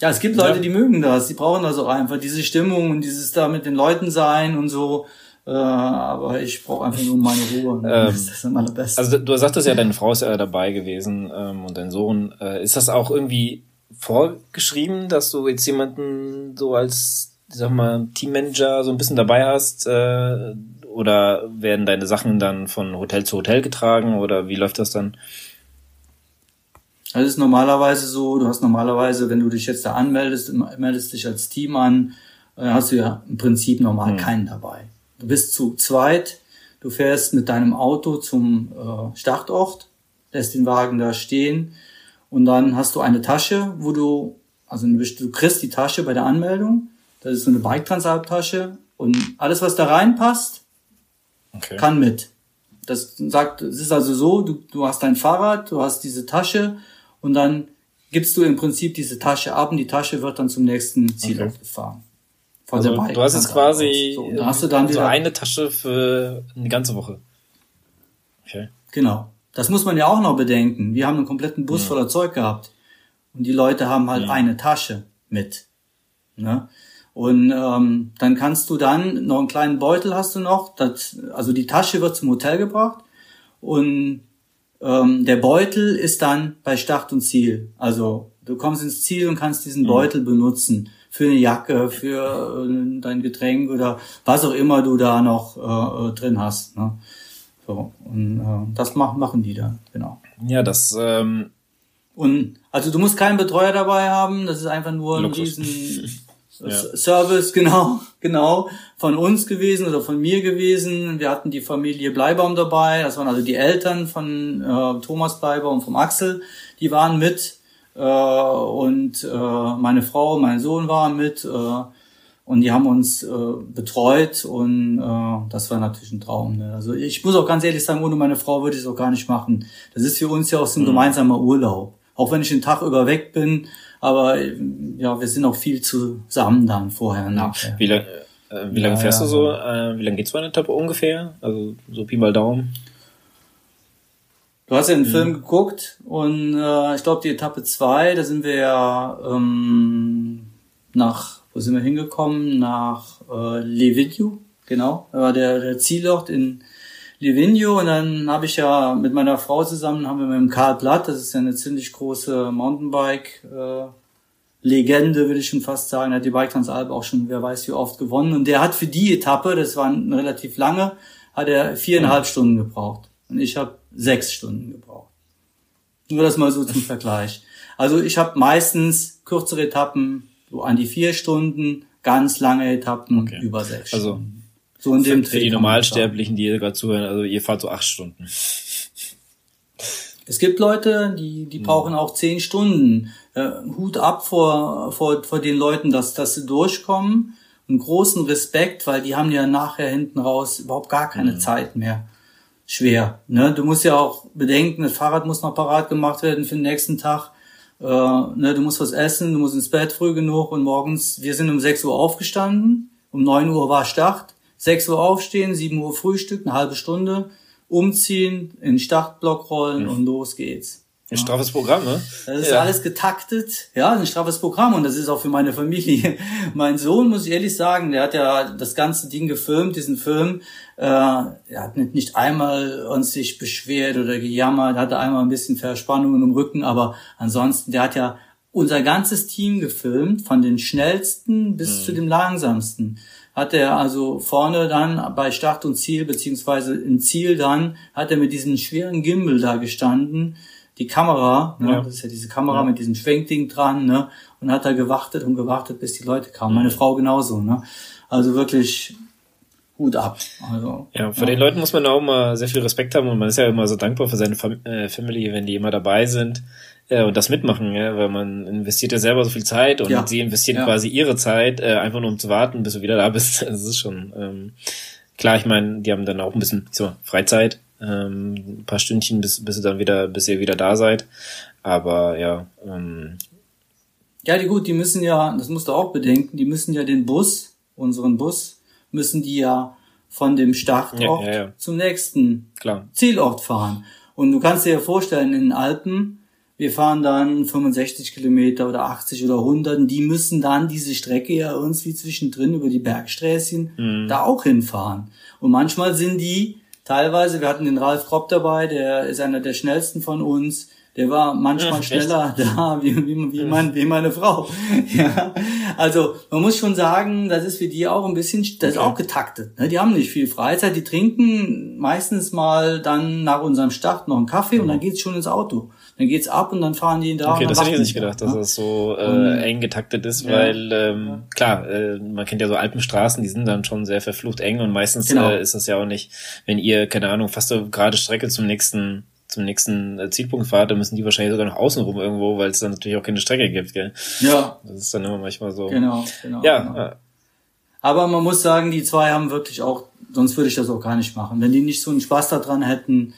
ja, es gibt Leute, die mögen das, die brauchen das auch einfach, diese Stimmung und dieses da mit den Leuten sein und so. Äh, aber ich brauche einfach nur meine Ruhe. Ähm, das ist am allerbesten. Also du sagtest ja, deine Frau ist ja dabei gewesen ähm, und dein Sohn. Äh, ist das auch irgendwie vorgeschrieben, dass du jetzt jemanden so als, ich sag mal, Teammanager so ein bisschen dabei hast? Äh, oder werden deine Sachen dann von Hotel zu Hotel getragen oder wie läuft das dann? Also es ist normalerweise so, du hast normalerweise, wenn du dich jetzt da anmeldest, meldest dich als Team an, äh, hast du ja im Prinzip normal mhm. keinen dabei. Du bist zu zweit, du fährst mit deinem Auto zum äh, Startort, lässt den Wagen da stehen und dann hast du eine Tasche, wo du, also du kriegst die Tasche bei der Anmeldung, das ist so eine Bike-Transalp-Tasche und alles, was da reinpasst, okay. kann mit. Das sagt, es ist also so, du, du hast dein Fahrrad, du hast diese Tasche und dann gibst du im Prinzip diese Tasche ab und die Tasche wird dann zum nächsten Ziel okay. gefahren. Also du hast jetzt quasi so, hast du dann so eine Tasche für eine ganze Woche. Okay. Genau. Das muss man ja auch noch bedenken. Wir haben einen kompletten Bus ja. voller Zeug gehabt. Und die Leute haben halt ja. eine Tasche mit. Ne? Und ähm, dann kannst du dann noch einen kleinen Beutel hast du noch. Das, also die Tasche wird zum Hotel gebracht und ähm, der Beutel ist dann bei Start und Ziel. Also du kommst ins Ziel und kannst diesen mhm. Beutel benutzen für eine Jacke, für äh, dein Getränk oder was auch immer du da noch äh, äh drin hast. Ne? So, und äh, das machen, machen die da, genau. Ja, das. Ähm und also du musst keinen Betreuer dabei haben, das ist einfach nur Luxus. ein riesen ja. Service, genau, genau, von uns gewesen oder von mir gewesen. Wir hatten die Familie Bleibaum dabei, das waren also die Eltern von äh, Thomas Bleibaum und vom Axel, die waren mit äh, und äh, meine Frau und mein Sohn waren mit äh, und die haben uns äh, betreut und äh, das war natürlich ein Traum. Ne? Also ich muss auch ganz ehrlich sagen, ohne meine Frau würde ich es auch gar nicht machen. Das ist für uns ja auch so ein mhm. gemeinsamer Urlaub. Auch wenn ich den Tag über weg bin, aber ja, wir sind auch viel zusammen dann vorher und nachher. Wie, lang, äh, wie lange ja, fährst ja. du so? Äh, wie lange geht's so eine Etappe ungefähr? Also so Pi mal Daumen. Du hast ja den mhm. Film geguckt und äh, ich glaube die Etappe zwei, da sind wir ja ähm, nach, wo sind wir hingekommen? Nach äh, Livigno, genau. Da war der, der Zielort in Livigno und dann habe ich ja mit meiner Frau zusammen, haben wir mit dem Karl Blatt, das ist ja eine ziemlich große Mountainbike äh, Legende, würde ich schon fast sagen, hat die Bike Transalp auch schon, wer weiß wie oft gewonnen und der hat für die Etappe, das war eine relativ lange, hat er viereinhalb. Stunden gebraucht und ich habe sechs Stunden gebraucht. Nur das mal so zum Vergleich. Also ich habe meistens kürzere Etappen, so an die vier Stunden, ganz lange Etappen okay. über sechs also, Stunden. So in dem für, für die Normalsterblichen, die gerade zuhören, also ihr fahrt so acht Stunden. Es gibt Leute, die, die hm. brauchen auch zehn Stunden. Äh, Hut ab vor, vor, vor den Leuten, dass, dass sie durchkommen. Einen großen Respekt, weil die haben ja nachher hinten raus überhaupt gar keine mhm. Zeit mehr. Schwer. Ne? Du musst ja auch bedenken, das Fahrrad muss noch parat gemacht werden für den nächsten Tag. Äh, ne? Du musst was essen, du musst ins Bett früh genug und morgens, wir sind um 6 Uhr aufgestanden, um 9 Uhr war Start 6 Uhr aufstehen, 7 Uhr Frühstück, eine halbe Stunde, umziehen, in den Startblock rollen mhm. und los geht's. Ein straffes Programm, ne? Das ist ja. alles getaktet. Ja, ein straffes Programm und das ist auch für meine Familie. mein Sohn, muss ich ehrlich sagen, der hat ja das ganze Ding gefilmt, diesen Film. Äh, er hat nicht, nicht einmal uns sich beschwert oder gejammert, hatte einmal ein bisschen Verspannungen im Rücken, aber ansonsten, der hat ja unser ganzes Team gefilmt, von den schnellsten bis mhm. zu dem langsamsten hat er also vorne dann bei Start und Ziel, beziehungsweise im Ziel dann, hat er mit diesem schweren Gimbal da gestanden, die Kamera, ne, ja. das ist ja diese Kamera ja. mit diesem Schwenkding dran, ne, und hat da gewartet und gewartet, bis die Leute kamen. Meine Frau genauso, ne. Also wirklich Hut ab. Also, ja, vor ja. den Leuten muss man auch mal sehr viel Respekt haben und man ist ja immer so dankbar für seine Fam äh, Family, wenn die immer dabei sind äh, und das mitmachen, ja, weil man investiert ja selber so viel Zeit und ja. sie investieren ja. quasi ihre Zeit, äh, einfach nur um zu warten, bis du wieder da bist. Das ist schon ähm, klar, ich meine, die haben dann auch ein bisschen so Freizeit, ähm, ein paar Stündchen, bis, bis ihr dann wieder, bis ihr wieder da seid. Aber ja, ähm, ja, die gut, die müssen ja, das musst du auch bedenken, die müssen ja den Bus, unseren Bus, müssen die ja von dem Startort ja, ja, ja. zum nächsten Klar. Zielort fahren. Und du kannst dir ja vorstellen, in den Alpen, wir fahren dann 65 Kilometer oder 80 oder 100 die müssen dann diese Strecke ja irgendwie zwischendrin über die Bergsträßchen mhm. da auch hinfahren. Und manchmal sind die teilweise, wir hatten den Ralf Kropp dabei, der ist einer der schnellsten von uns, der war manchmal ja, schneller da, wie, wie, wie, mein, wie meine Frau. ja. Also man muss schon sagen, das ist für die auch ein bisschen, das ist auch getaktet. Ne? Die haben nicht viel Freizeit, die trinken meistens mal dann nach unserem Start noch einen Kaffee und dann geht's schon ins Auto dann geht's ab und dann fahren die da. Okay, das hätte ich nicht gedacht, dass das so äh, eng getaktet ist, ja. weil ähm, klar, äh, man kennt ja so Alpenstraßen, die sind dann schon sehr verflucht eng und meistens genau. äh, ist das ja auch nicht, wenn ihr, keine Ahnung, fast so gerade Strecke zum nächsten zum nächsten äh, Zielpunkt fahrt, dann müssen die wahrscheinlich sogar noch außen rum irgendwo, weil es dann natürlich auch keine Strecke gibt, gell? Ja. Das ist dann immer manchmal so. Genau, genau. Ja. Genau. ja. Aber man muss sagen, die zwei haben wirklich auch, sonst würde ich das auch gar nicht machen. Wenn die nicht so einen Spaß daran hätten,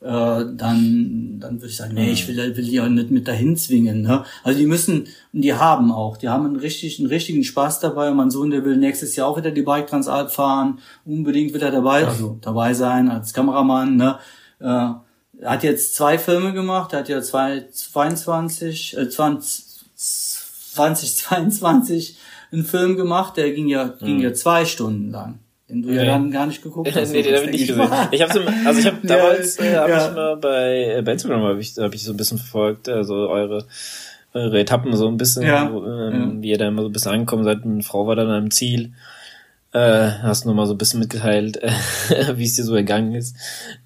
äh, dann, dann würde ich sagen, nee, ich will, will die auch nicht mit dahin zwingen. Ne? Also die müssen, und die haben auch, die haben einen, richtig, einen richtigen Spaß dabei. Und mein Sohn, der will nächstes Jahr auch wieder die Bike Transalp fahren, unbedingt wird er dabei, also dabei sein als Kameramann. Ne? Äh, er hat jetzt zwei Filme gemacht, er hat ja zwei, 22, äh, 20, 2022 einen Film gemacht, der ging ja, mhm. ging ja zwei Stunden lang. Den du ja dann gar nicht geguckt hast. nee, den habe ich nicht gesehen. Ich habe also ich habe damals äh, hab ja. ich mal bei, äh, bei Instagram habe ich, hab ich so ein bisschen verfolgt, also eure eure Etappen so ein bisschen, ja. ähm, ja. wie ihr da immer so ein bisschen angekommen seid. Eine Frau war dann am Ziel äh, hast nur mal so ein bisschen mitgeteilt, äh, wie es dir so ergangen ist.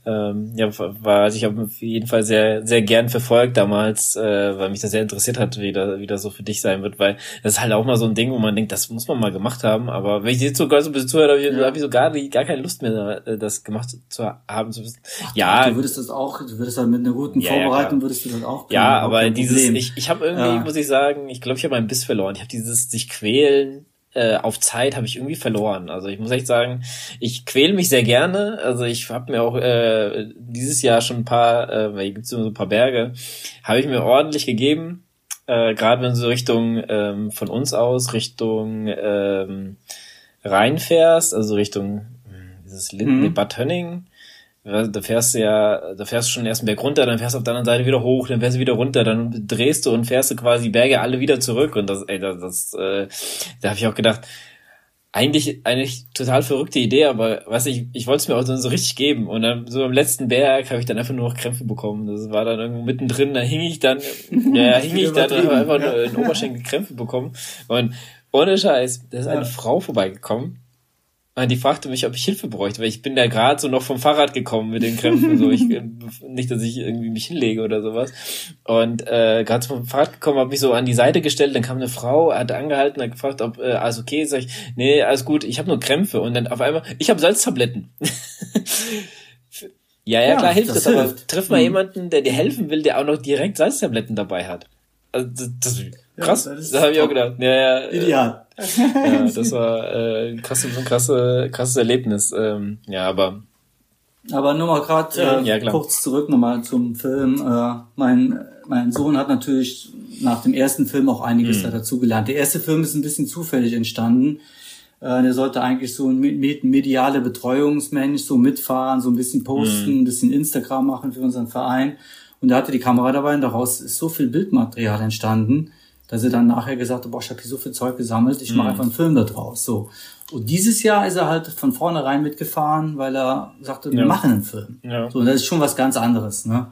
Ähm, ja, war also ich habe auf jeden Fall sehr sehr gern verfolgt damals, äh, weil mich das sehr interessiert hat, wie, da, wie das so für dich sein wird, weil das ist halt auch mal so ein Ding, wo man denkt, das muss man mal gemacht haben. Aber wenn ich jetzt so ein bisschen zuhöre, habe ich, ja. hab ich so gar, gar keine Lust mehr, äh, das gemacht zu haben. Zu wissen. Ach, ja, du würdest das auch, du würdest dann mit einer guten ja, Vorbereitung ja, würdest du das auch. Können, ja, aber dieses, ich, ich habe irgendwie, muss ich sagen, ich glaube, ich habe meinen Biss verloren. Ich habe dieses sich quälen äh, auf Zeit habe ich irgendwie verloren. Also ich muss echt sagen, ich quäle mich sehr gerne. Also ich habe mir auch äh, dieses Jahr schon ein paar, äh, weil hier gibt's immer so ein paar Berge, habe ich mir ordentlich gegeben. Äh, Gerade wenn du so Richtung ähm, von uns aus Richtung ähm, reinfährst, also Richtung hm, dieses Linden, mhm. Bad Hönning, da fährst du ja, da fährst du schon erst einen Berg runter, dann fährst du auf der anderen Seite wieder hoch, dann fährst du wieder runter, dann drehst du und fährst du quasi die Berge alle wieder zurück. Und das, ey, das, das äh, da habe ich auch gedacht, eigentlich eigentlich total verrückte Idee, aber was ich ich wollte es mir auch so richtig geben und dann so im letzten Berg habe ich dann einfach nur noch Krämpfe bekommen. Das war dann irgendwo mittendrin, da hing ich dann ja, hing ich dann einfach nur in Oberschenkel Krämpfe bekommen und ohne Scheiß, da ist eine ja. Frau vorbeigekommen die fragte mich, ob ich Hilfe bräuchte, weil ich bin da gerade so noch vom Fahrrad gekommen mit den Krämpfen. so ich äh, nicht, dass ich irgendwie mich hinlege oder sowas. Und äh, gerade vom Fahrrad gekommen, habe mich so an die Seite gestellt, dann kam eine Frau, hat angehalten, hat gefragt, ob äh, alles okay ist. Sag ich, nee, alles gut, ich habe nur Krämpfe. Und dann auf einmal, ich habe Salztabletten. ja, ja, ja, klar hilft das, das hilft. aber triff mal mhm. jemanden, der dir helfen will, der auch noch direkt Salztabletten dabei hat. Also das, das krass, ja, das, das habe ich auch gedacht. Ja, ja, Ideal. ja, das war äh, krasse, krasse, krasses Erlebnis. Ähm, ja, aber aber nur mal gerade äh, ja, kurz zurück nochmal zum Film. Äh, mein mein Sohn hat natürlich nach dem ersten Film auch einiges mhm. dazu gelernt. Der erste Film ist ein bisschen zufällig entstanden. Äh, der sollte eigentlich so ein mediale Betreuungsmensch, so mitfahren, so ein bisschen posten, mhm. ein bisschen Instagram machen für unseren Verein. Und er hatte die Kamera dabei und daraus ist so viel Bildmaterial entstanden, dass er dann nachher gesagt hat, boah, ich habe hier so viel Zeug gesammelt, ich mache mhm. einfach einen Film da draus. So. Und dieses Jahr ist er halt von vornherein mitgefahren, weil er sagte, wir ja. machen einen Film. Ja. So, das ist schon was ganz anderes. Ne?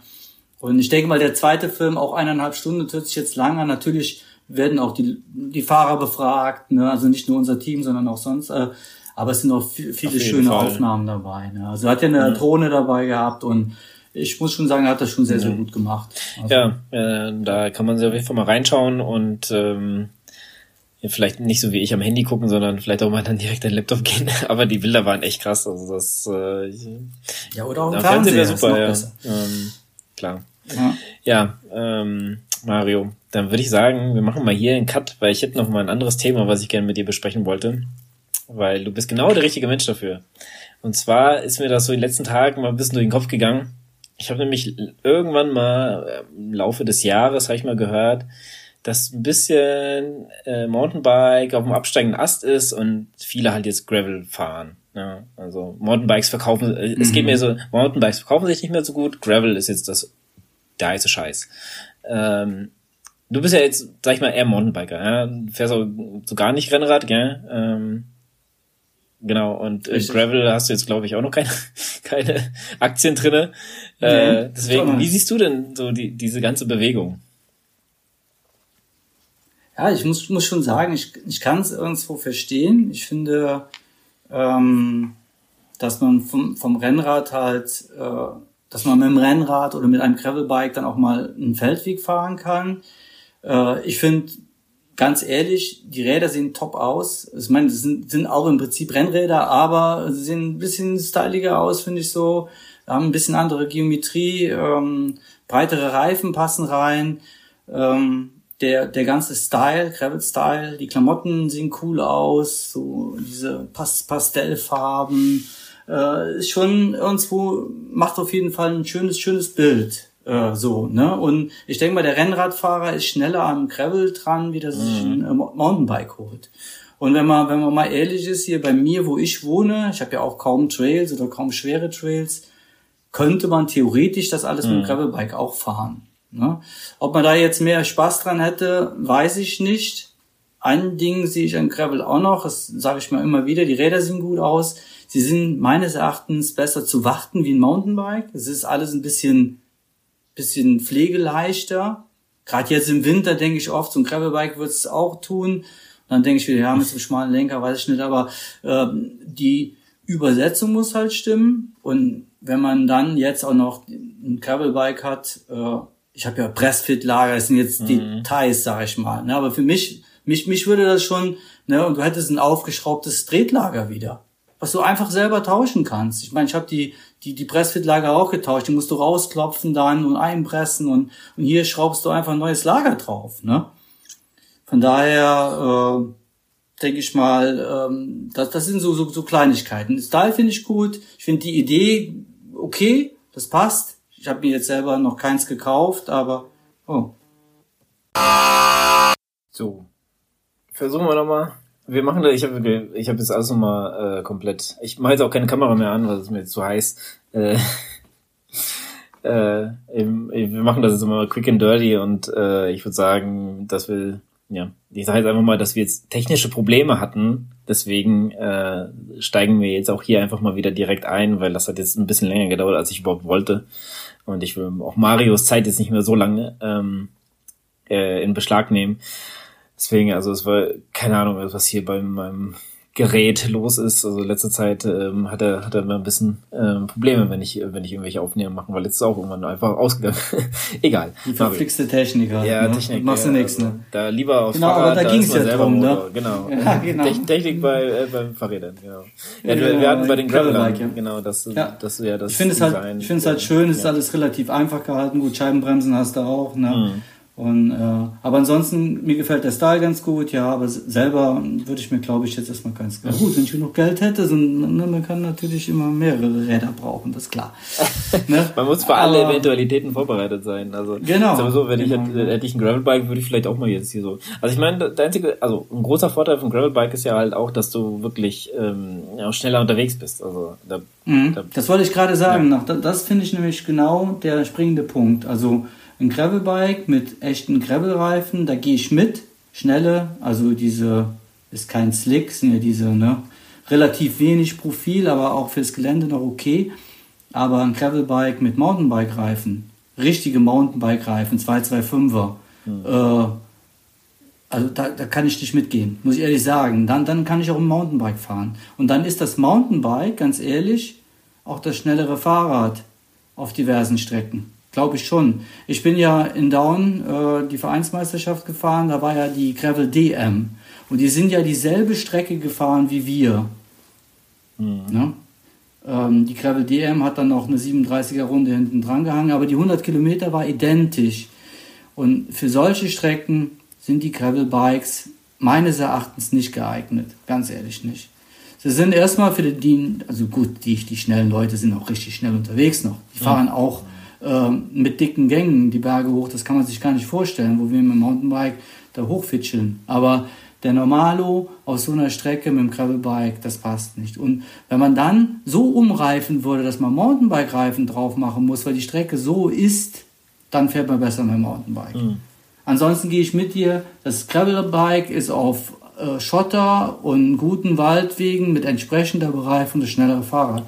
Und ich denke mal, der zweite Film, auch eineinhalb Stunden, hört sich jetzt lang an. Natürlich werden auch die, die Fahrer befragt, ne? also nicht nur unser Team, sondern auch sonst. Äh, aber es sind auch viel, viele schöne Fall. Aufnahmen dabei. Ne? Also er hat ja eine mhm. Drohne dabei gehabt und ich muss schon sagen, er hat das schon sehr, sehr gut gemacht. Also, ja, äh, da kann man sich auf jeden Fall mal reinschauen und ähm, vielleicht nicht so wie ich am Handy gucken, sondern vielleicht auch mal dann direkt an den Laptop gehen. Aber die Bilder waren echt krass. Also das äh, ja oder auch im Fernsehen wäre super. Ja. Ähm, klar. Ja, ja ähm, Mario, dann würde ich sagen, wir machen mal hier einen Cut, weil ich hätte noch mal ein anderes Thema, was ich gerne mit dir besprechen wollte, weil du bist genau der richtige Mensch dafür. Und zwar ist mir das so in den letzten Tagen mal ein bisschen durch den Kopf gegangen. Ich habe nämlich irgendwann mal äh, im Laufe des Jahres, habe ich mal gehört, dass ein bisschen äh, Mountainbike auf dem absteigenden Ast ist und viele halt jetzt Gravel fahren. Ja, also Mountainbikes verkaufen, äh, mhm. es geht mir so, Mountainbikes verkaufen sich nicht mehr so gut, Gravel ist jetzt das der heiße Scheiß. Ähm, du bist ja jetzt, sag ich mal, eher Mountainbiker, ja? Du fährst auch so gar nicht Rennrad, gell? Ähm, Genau, und äh, Gravel hast du jetzt, glaube ich, auch noch keine, keine Aktien drinne. Äh, nee, deswegen, wie siehst du denn so die, diese ganze Bewegung? Ja, ich muss, muss schon sagen, ich, ich kann es irgendwo verstehen. Ich finde, ähm, dass man vom, vom Rennrad halt, äh, dass man mit dem Rennrad oder mit einem Gravelbike dann auch mal einen Feldweg fahren kann. Äh, ich finde, ganz ehrlich, die Räder sehen top aus. Ich meine, sind, sind auch im Prinzip Rennräder, aber sie sehen ein bisschen styliger aus, finde ich so. Haben ein bisschen andere Geometrie, ähm, breitere Reifen passen rein. Ähm, der, der ganze Style, Gravel-Style, die Klamotten sehen cool aus, so diese Pas Pastellfarben, äh, ist schon irgendwo, macht auf jeden Fall ein schönes, schönes Bild. Äh, so, ne? Und ich denke mal, der Rennradfahrer ist schneller am Gravel dran, wie der sich mhm. ein äh, Mountainbike holt. Und wenn man, wenn man mal ehrlich ist, hier bei mir, wo ich wohne, ich habe ja auch kaum Trails oder kaum schwere Trails, könnte man theoretisch das alles mhm. mit dem mhm. Gravelbike auch fahren. Ne? Ob man da jetzt mehr Spaß dran hätte, weiß ich nicht. Ein Ding sehe ich an Gravel auch noch, das sage ich mal immer wieder, die Räder sehen gut aus. Sie sind meines Erachtens besser zu warten wie ein Mountainbike. Es ist alles ein bisschen bisschen pflegeleichter. Gerade jetzt im Winter denke ich oft, so ein Gravelbike wird es auch tun. Und dann denke ich wieder, ja, mit dem schmalen Lenker, weiß ich nicht, aber ähm, die Übersetzung muss halt stimmen. Und wenn man dann jetzt auch noch ein Gravelbike hat, äh, ich habe ja Pressfit-Lager, das sind jetzt mhm. Details, sag ich mal. Ne? Aber für mich, mich, mich würde das schon, ne, und du hättest ein aufgeschraubtes Tretlager wieder, was du einfach selber tauschen kannst. Ich meine, ich habe die die, die Pressfit-Lager auch getauscht. Die musst du rausklopfen dann und einpressen und, und hier schraubst du einfach ein neues Lager drauf. Ne? Von daher äh, denke ich mal, ähm, das, das sind so, so, so Kleinigkeiten. Style finde ich gut. Ich finde die Idee okay, das passt. Ich habe mir jetzt selber noch keins gekauft, aber oh. So. Versuchen wir nochmal. Wir machen das, ich habe ich hab jetzt alles nochmal äh, komplett. Ich mache jetzt auch keine Kamera mehr an, weil es mir jetzt zu heiß. Äh, äh, wir machen das jetzt immer quick and dirty und äh, ich würde sagen, dass wir, ja, ich sage jetzt einfach mal, dass wir jetzt technische Probleme hatten. Deswegen äh, steigen wir jetzt auch hier einfach mal wieder direkt ein, weil das hat jetzt ein bisschen länger gedauert, als ich überhaupt wollte. Und ich will auch Marios Zeit jetzt nicht mehr so lange ähm, äh, in Beschlag nehmen. Deswegen, also es war keine Ahnung, was hier bei meinem Gerät los ist. Also letzte Zeit ähm, hat er hat er immer ein bisschen ähm, Probleme, wenn ich wenn ich irgendwelche Aufnahmen mache, weil jetzt ist auch irgendwann einfach ausgegangen. Egal. Die verflixte Techniker. Ja, ne? Technik. Machst du nichts, ne? Da lieber auf Genau, Fahrrad, aber da, da ging es ja drum, ne? Genau. Ja, genau. Technik bei äh, beim Fahrrädern, genau. Ja, ja genau, wir hatten bei den Gravelern, ja. genau, das ja. das ja das Ich finde es halt ich finde es halt schön, es ist alles relativ einfach gehalten, gut Scheibenbremsen hast du auch, ne? Mhm. Und, äh, aber ansonsten, mir gefällt der Style ganz gut, ja, aber selber würde ich mir, glaube ich, jetzt erstmal ganz ja, gut, wenn ich genug Geld hätte, so, ne, man kann natürlich immer mehrere Räder brauchen, das ist klar. Ne? man muss für aber, alle Eventualitäten vorbereitet sein. Also genau. Sowieso, wenn genau. ich hätte, hätte ich ein Gravelbike, würde ich vielleicht auch mal jetzt hier so. Also ich meine, der einzige, also ein großer Vorteil von Gravelbike ist ja halt auch, dass du wirklich ähm, ja, schneller unterwegs bist. Also da, mhm. da, das wollte ich gerade sagen. Ja. Das, das finde ich nämlich genau der springende Punkt. Also ein Gravelbike mit echten Gravelreifen, da gehe ich mit, schnelle, also diese ist kein Slick, sind ja diese, ne, relativ wenig Profil, aber auch fürs Gelände noch okay. Aber ein Gravelbike mit Mountainbike-Reifen, richtige Mountainbike-Reifen, 225er, mhm. äh, also da, da kann ich nicht mitgehen, muss ich ehrlich sagen. Dann, dann kann ich auch ein Mountainbike fahren. Und dann ist das Mountainbike, ganz ehrlich, auch das schnellere Fahrrad auf diversen Strecken. Glaube ich schon. Ich bin ja in Down äh, die Vereinsmeisterschaft gefahren, da war ja die Gravel DM. Und die sind ja dieselbe Strecke gefahren wie wir. Mhm. Ne? Ähm, die Gravel DM hat dann noch eine 37er Runde hinten dran gehangen, aber die 100 Kilometer war identisch. Und für solche Strecken sind die Gravel Bikes meines Erachtens nicht geeignet. Ganz ehrlich nicht. Sie sind erstmal für die, also gut, die, die schnellen Leute sind auch richtig schnell unterwegs noch. Die fahren mhm. auch ähm, mit dicken Gängen die Berge hoch, das kann man sich gar nicht vorstellen, wo wir mit dem Mountainbike da hochfitscheln. Aber der Normalo auf so einer Strecke mit dem Gravelbike, das passt nicht. Und wenn man dann so umreifen würde, dass man Mountainbike-Reifen drauf machen muss, weil die Strecke so ist, dann fährt man besser mit dem Mountainbike. Mhm. Ansonsten gehe ich mit dir, das Gravelbike ist auf äh, Schotter und guten Waldwegen mit entsprechender Bereifung das schnellere Fahrrad.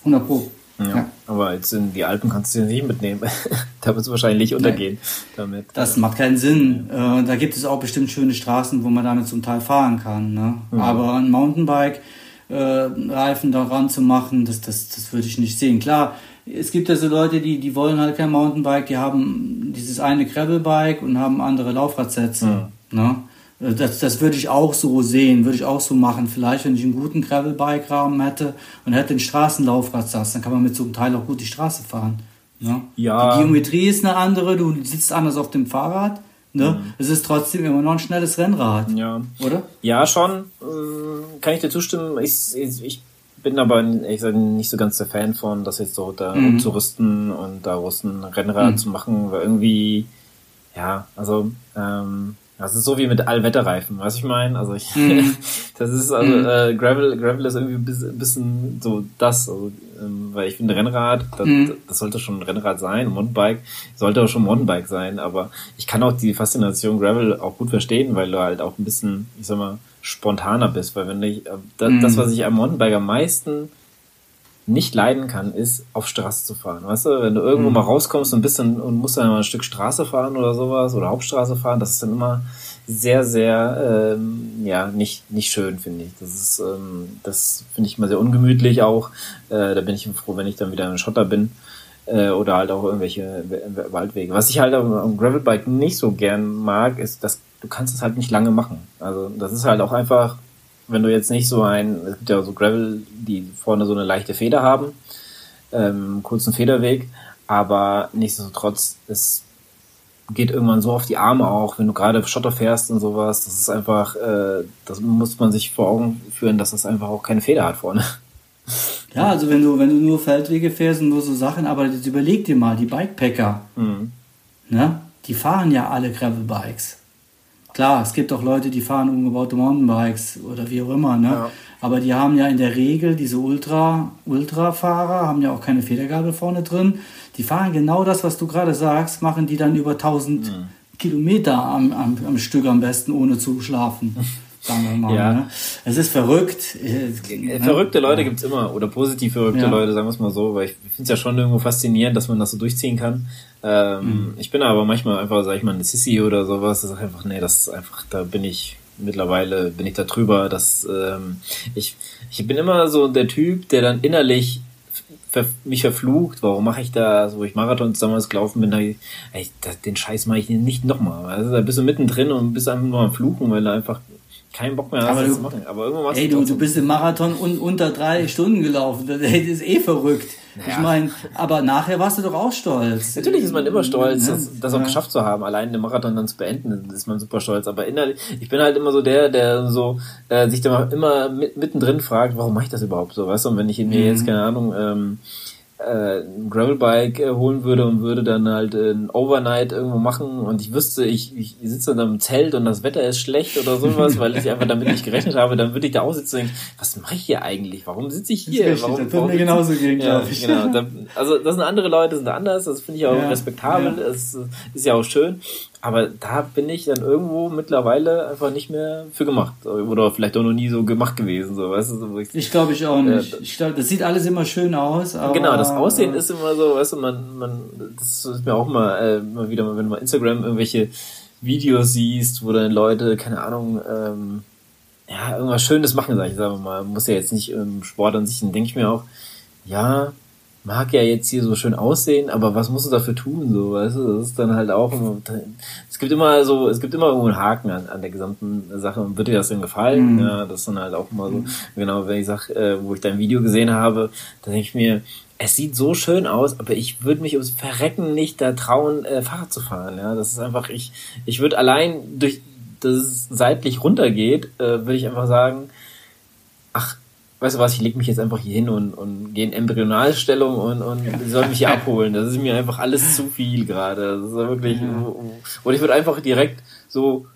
100 Pro. Ja, ja. Aber jetzt in die Alpen kannst du sie nicht mitnehmen. da wird es wahrscheinlich untergehen damit. Das macht keinen Sinn. Äh, da gibt es auch bestimmt schöne Straßen, wo man damit zum Teil fahren kann. Ne? Mhm. Aber ein Mountainbike äh, Reifen daran zu machen, das, das, das würde ich nicht sehen. Klar, es gibt ja so Leute, die, die wollen halt kein Mountainbike, die haben dieses eine Gravelbike und haben andere Laufradsätze. Mhm. Ne? Äh, das, das würde ich auch so sehen, würde ich auch so machen. Vielleicht, wenn ich einen guten Gravelbike-Rahmen hätte und hätte einen Straßenlaufradsatz, dann kann man mit so einem Teil auch gut die Straße fahren. Ne? Ja. Die Geometrie ist eine andere, du sitzt anders auf dem Fahrrad. Ne? Mhm. Es ist trotzdem immer noch ein schnelles Rennrad. Ja. Oder? Ja, schon. Äh, kann ich dir zustimmen. Ich, ich bin aber ich sag, nicht so ganz der Fan von, das jetzt so da mhm. umzurüsten und daraus ein Rennrad mhm. zu machen, weil irgendwie, ja, also ähm, das ist so wie mit Allwetterreifen, was ich meine. Also ich, mm. das ist also mm. äh, Gravel, Gravel ist irgendwie ein bisschen so das, also, ähm, weil ich finde Rennrad, das, mm. das sollte schon ein Rennrad sein, ein Mountainbike sollte auch schon Mountainbike sein. Aber ich kann auch die Faszination Gravel auch gut verstehen, weil du halt auch ein bisschen, ich sag mal, spontaner bist, weil wenn ich äh, das, das was ich am Mountainbike am meisten nicht leiden kann, ist auf Straße zu fahren. Weißt du, wenn du irgendwo mhm. mal rauskommst und bist dann und musst dann mal ein Stück Straße fahren oder sowas oder Hauptstraße fahren, das ist dann immer sehr, sehr ähm, ja nicht nicht schön, finde ich. Das ist ähm, das finde ich immer sehr ungemütlich auch. Äh, da bin ich froh, wenn ich dann wieder in Schotter bin äh, oder halt auch irgendwelche Waldwege. Was ich halt am Gravelbike nicht so gern mag, ist, dass du kannst es halt nicht lange machen. Also das ist halt auch einfach wenn du jetzt nicht so ein, es gibt ja so Gravel, die vorne so eine leichte Feder haben, ähm, kurzen Federweg, aber nichtsdestotrotz, es geht irgendwann so auf die Arme auch, wenn du gerade Schotter fährst und sowas, das ist einfach, äh, das muss man sich vor Augen führen, dass das einfach auch keine Feder hat vorne. Ja, also wenn du, wenn du nur Feldwege fährst und nur so Sachen, aber jetzt überleg dir mal, die Bikepacker, mhm. ne, die fahren ja alle Gravelbikes. Klar, es gibt auch Leute, die fahren umgebaute Mountainbikes oder wie auch immer, ne? Ja. Aber die haben ja in der Regel, diese Ultra, Ultra-Fahrer, haben ja auch keine Federgabel vorne drin. Die fahren genau das, was du gerade sagst, machen die dann über 1000 mhm. Kilometer am, am, am Stück am besten, ohne zu schlafen. sagen wir mal. Ja. Ne? Es ist verrückt. Äh, ne? Verrückte Leute gibt's immer oder positiv verrückte ja. Leute, sagen wir es mal so, weil ich finde es ja schon irgendwo faszinierend, dass man das so durchziehen kann. Ähm, mhm. Ich bin aber manchmal einfach, sag ich mal, eine Sissy oder sowas. Das ist einfach, nee, das ist einfach, da bin ich mittlerweile bin ich da drüber, dass ähm, ich ich bin immer so der Typ, der dann innerlich mich verflucht, warum mache ich das, wo ich Marathons damals gelaufen bin, da, ey, das, den Scheiß mache ich nicht nochmal. Also da bist du mittendrin und bist einfach nur am Fluchen, weil du einfach keinen Bock mehr du- zu machen. Aber irgendwann Ey, du du, bist im Marathon un, unter drei Stunden gelaufen. Das ist eh verrückt. Ich Ja. meine, aber nachher warst du doch auch stolz. Natürlich ist man immer stolz, Ja, das, das auch ja. geschafft zu haben. Allein den Marathon dann zu beenden, ist man super stolz. Aber innerlich, ich bin halt immer so der, der so äh, sich da immer mit, mittendrin fragt, warum mache ich das überhaupt so, weißt du? Und wenn ich mir Mhm. jetzt, keine Ahnung, ähm, äh, ein Gravelbike äh, holen würde und würde dann halt äh, ein Overnight irgendwo machen und ich wüsste, ich, ich sitze dann im Zelt und das Wetter ist schlecht oder sowas, weil ich einfach damit nicht gerechnet habe, dann würde ich da auch sitzen und denken, was mache ich hier eigentlich? Warum sitze ich hier? warum, das wird warum mir genauso gehen, ja, glaub ich. Genau, da, also das sind andere Leute, sind anders, das finde ich auch Ja, respektabel, ja. es ist ja auch schön, aber da bin ich dann irgendwo mittlerweile einfach nicht mehr für gemacht oder vielleicht auch noch nie so gemacht gewesen, so, weißt du, so, ich, Ich glaube ich auch nicht. Ja, ich glaub, das sieht alles immer schön aus. Aber, Genau, das Aussehen ist immer so, weißt du, man, man, das ist mir auch mal, äh, immer wieder, wenn du mal Instagram irgendwelche Videos siehst, wo dann Leute, keine Ahnung, ähm, ja, irgendwas Schönes machen, sag ich, sag mal, muss ja jetzt nicht im Sport an sich, dann denke ich mir auch, ja, mag ja jetzt hier so schön aussehen, aber was musst du dafür tun, so, weißt du, das ist dann halt auch es gibt immer so, es gibt immer irgendwo einen Haken an, an der gesamten Sache. Und wird dir das denn gefallen, Mhm. ja, das ist dann halt auch immer so, genau, wenn ich sag, äh, wo ich dein Video gesehen habe, dann denke ich mir, es sieht so schön aus, aber ich würde mich ums Verrecken nicht da trauen, äh, Fahrrad zu fahren, ja, das ist einfach, ich, ich würde allein durch, dass es seitlich runtergeht, äh, würde ich einfach sagen, weißt du was, ich leg mich jetzt einfach hier hin und, und gehe in Embryonalstellung und, und sollen mich hier abholen. Das ist mir einfach alles zu viel gerade. Das ist ja wirklich. Und ich würde einfach direkt so,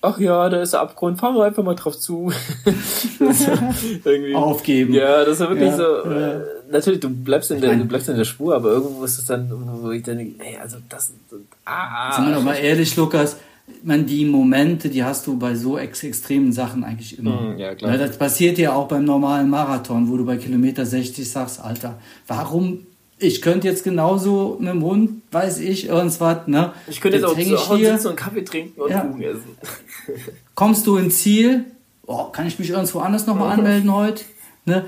ach ja, da ist der Abgrund, fahren wir einfach mal drauf zu. Aufgeben. Ja, das ist ja wirklich Ja, so. ja. Äh, natürlich, du bleibst in der, du bleibst in der Spur, aber irgendwo ist es dann, wo ich dann, denke, ey, also das, ah. Sind wir doch mal ehrlich, Lukas. Man, die Momente, die hast du bei so ex extremen Sachen eigentlich immer. Mhm, ja, klar. Ja, das passiert ja auch beim normalen Marathon, wo du bei Kilometer 60 sagst, Alter, warum? Ich könnte jetzt genauso mit dem Hund, weiß ich, irgendwas, ne? Ich könnte jetzt auch häng zu Hause sitzen und Kaffee trinken und Ja. Kuchen essen. kommst du ins Ziel, oh, kann ich mich irgendwo anders nochmal anmelden heute? Ne?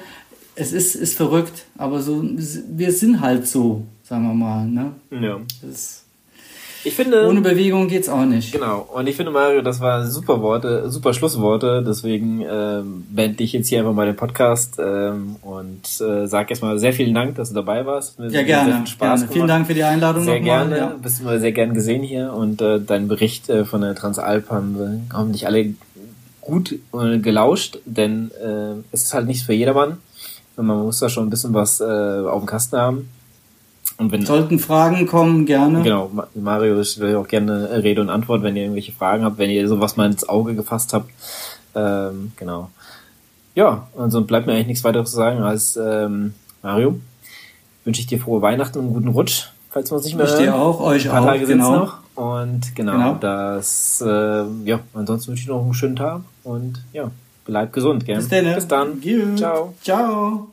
Es ist, ist verrückt, aber so, wir sind halt so, sagen wir mal. Ne? Ja. Das, Ich finde. ohne Bewegung geht's auch nicht. Genau. Und ich finde, Mario, das waren super Worte, super Schlussworte. Deswegen ähm, beende ich jetzt hier einfach mal den Podcast ähm, und äh, sag erstmal sehr vielen Dank, dass du dabei warst. Mir Ja, gerne. Sehr viel Spaß gerne. Vielen. Dank für die Einladung Sehr nochmal. gerne. Ja. Bist immer sehr gern gesehen hier und äh, deinen Bericht äh, von der Transalp haben wir hoffentlich alle gut äh, gelauscht, denn äh, es ist halt nichts für jedermann. Und man muss da schon ein bisschen was äh, auf dem Kasten haben. Und wenn Sollten Fragen kommen, gerne. Genau, Ma- Mario, ich will auch gerne Rede und Antwort, wenn ihr irgendwelche Fragen habt, wenn ihr sowas mal ins Auge gefasst habt. Ähm, genau. Ja, und so bleibt mir eigentlich nichts weiteres zu sagen als ähm, Mario. Wünsche ich dir frohe Weihnachten und einen guten Rutsch, falls wir uns nicht mehr Ich hören. dir auch, euch Ein paar auch. Tage genau. noch. Und genau, Genau. das, äh, ja, ansonsten wünsche ich noch einen schönen Tag und ja, bleib gesund, gell? Bis dann. Bis dann. Gut. Ciao. Ciao.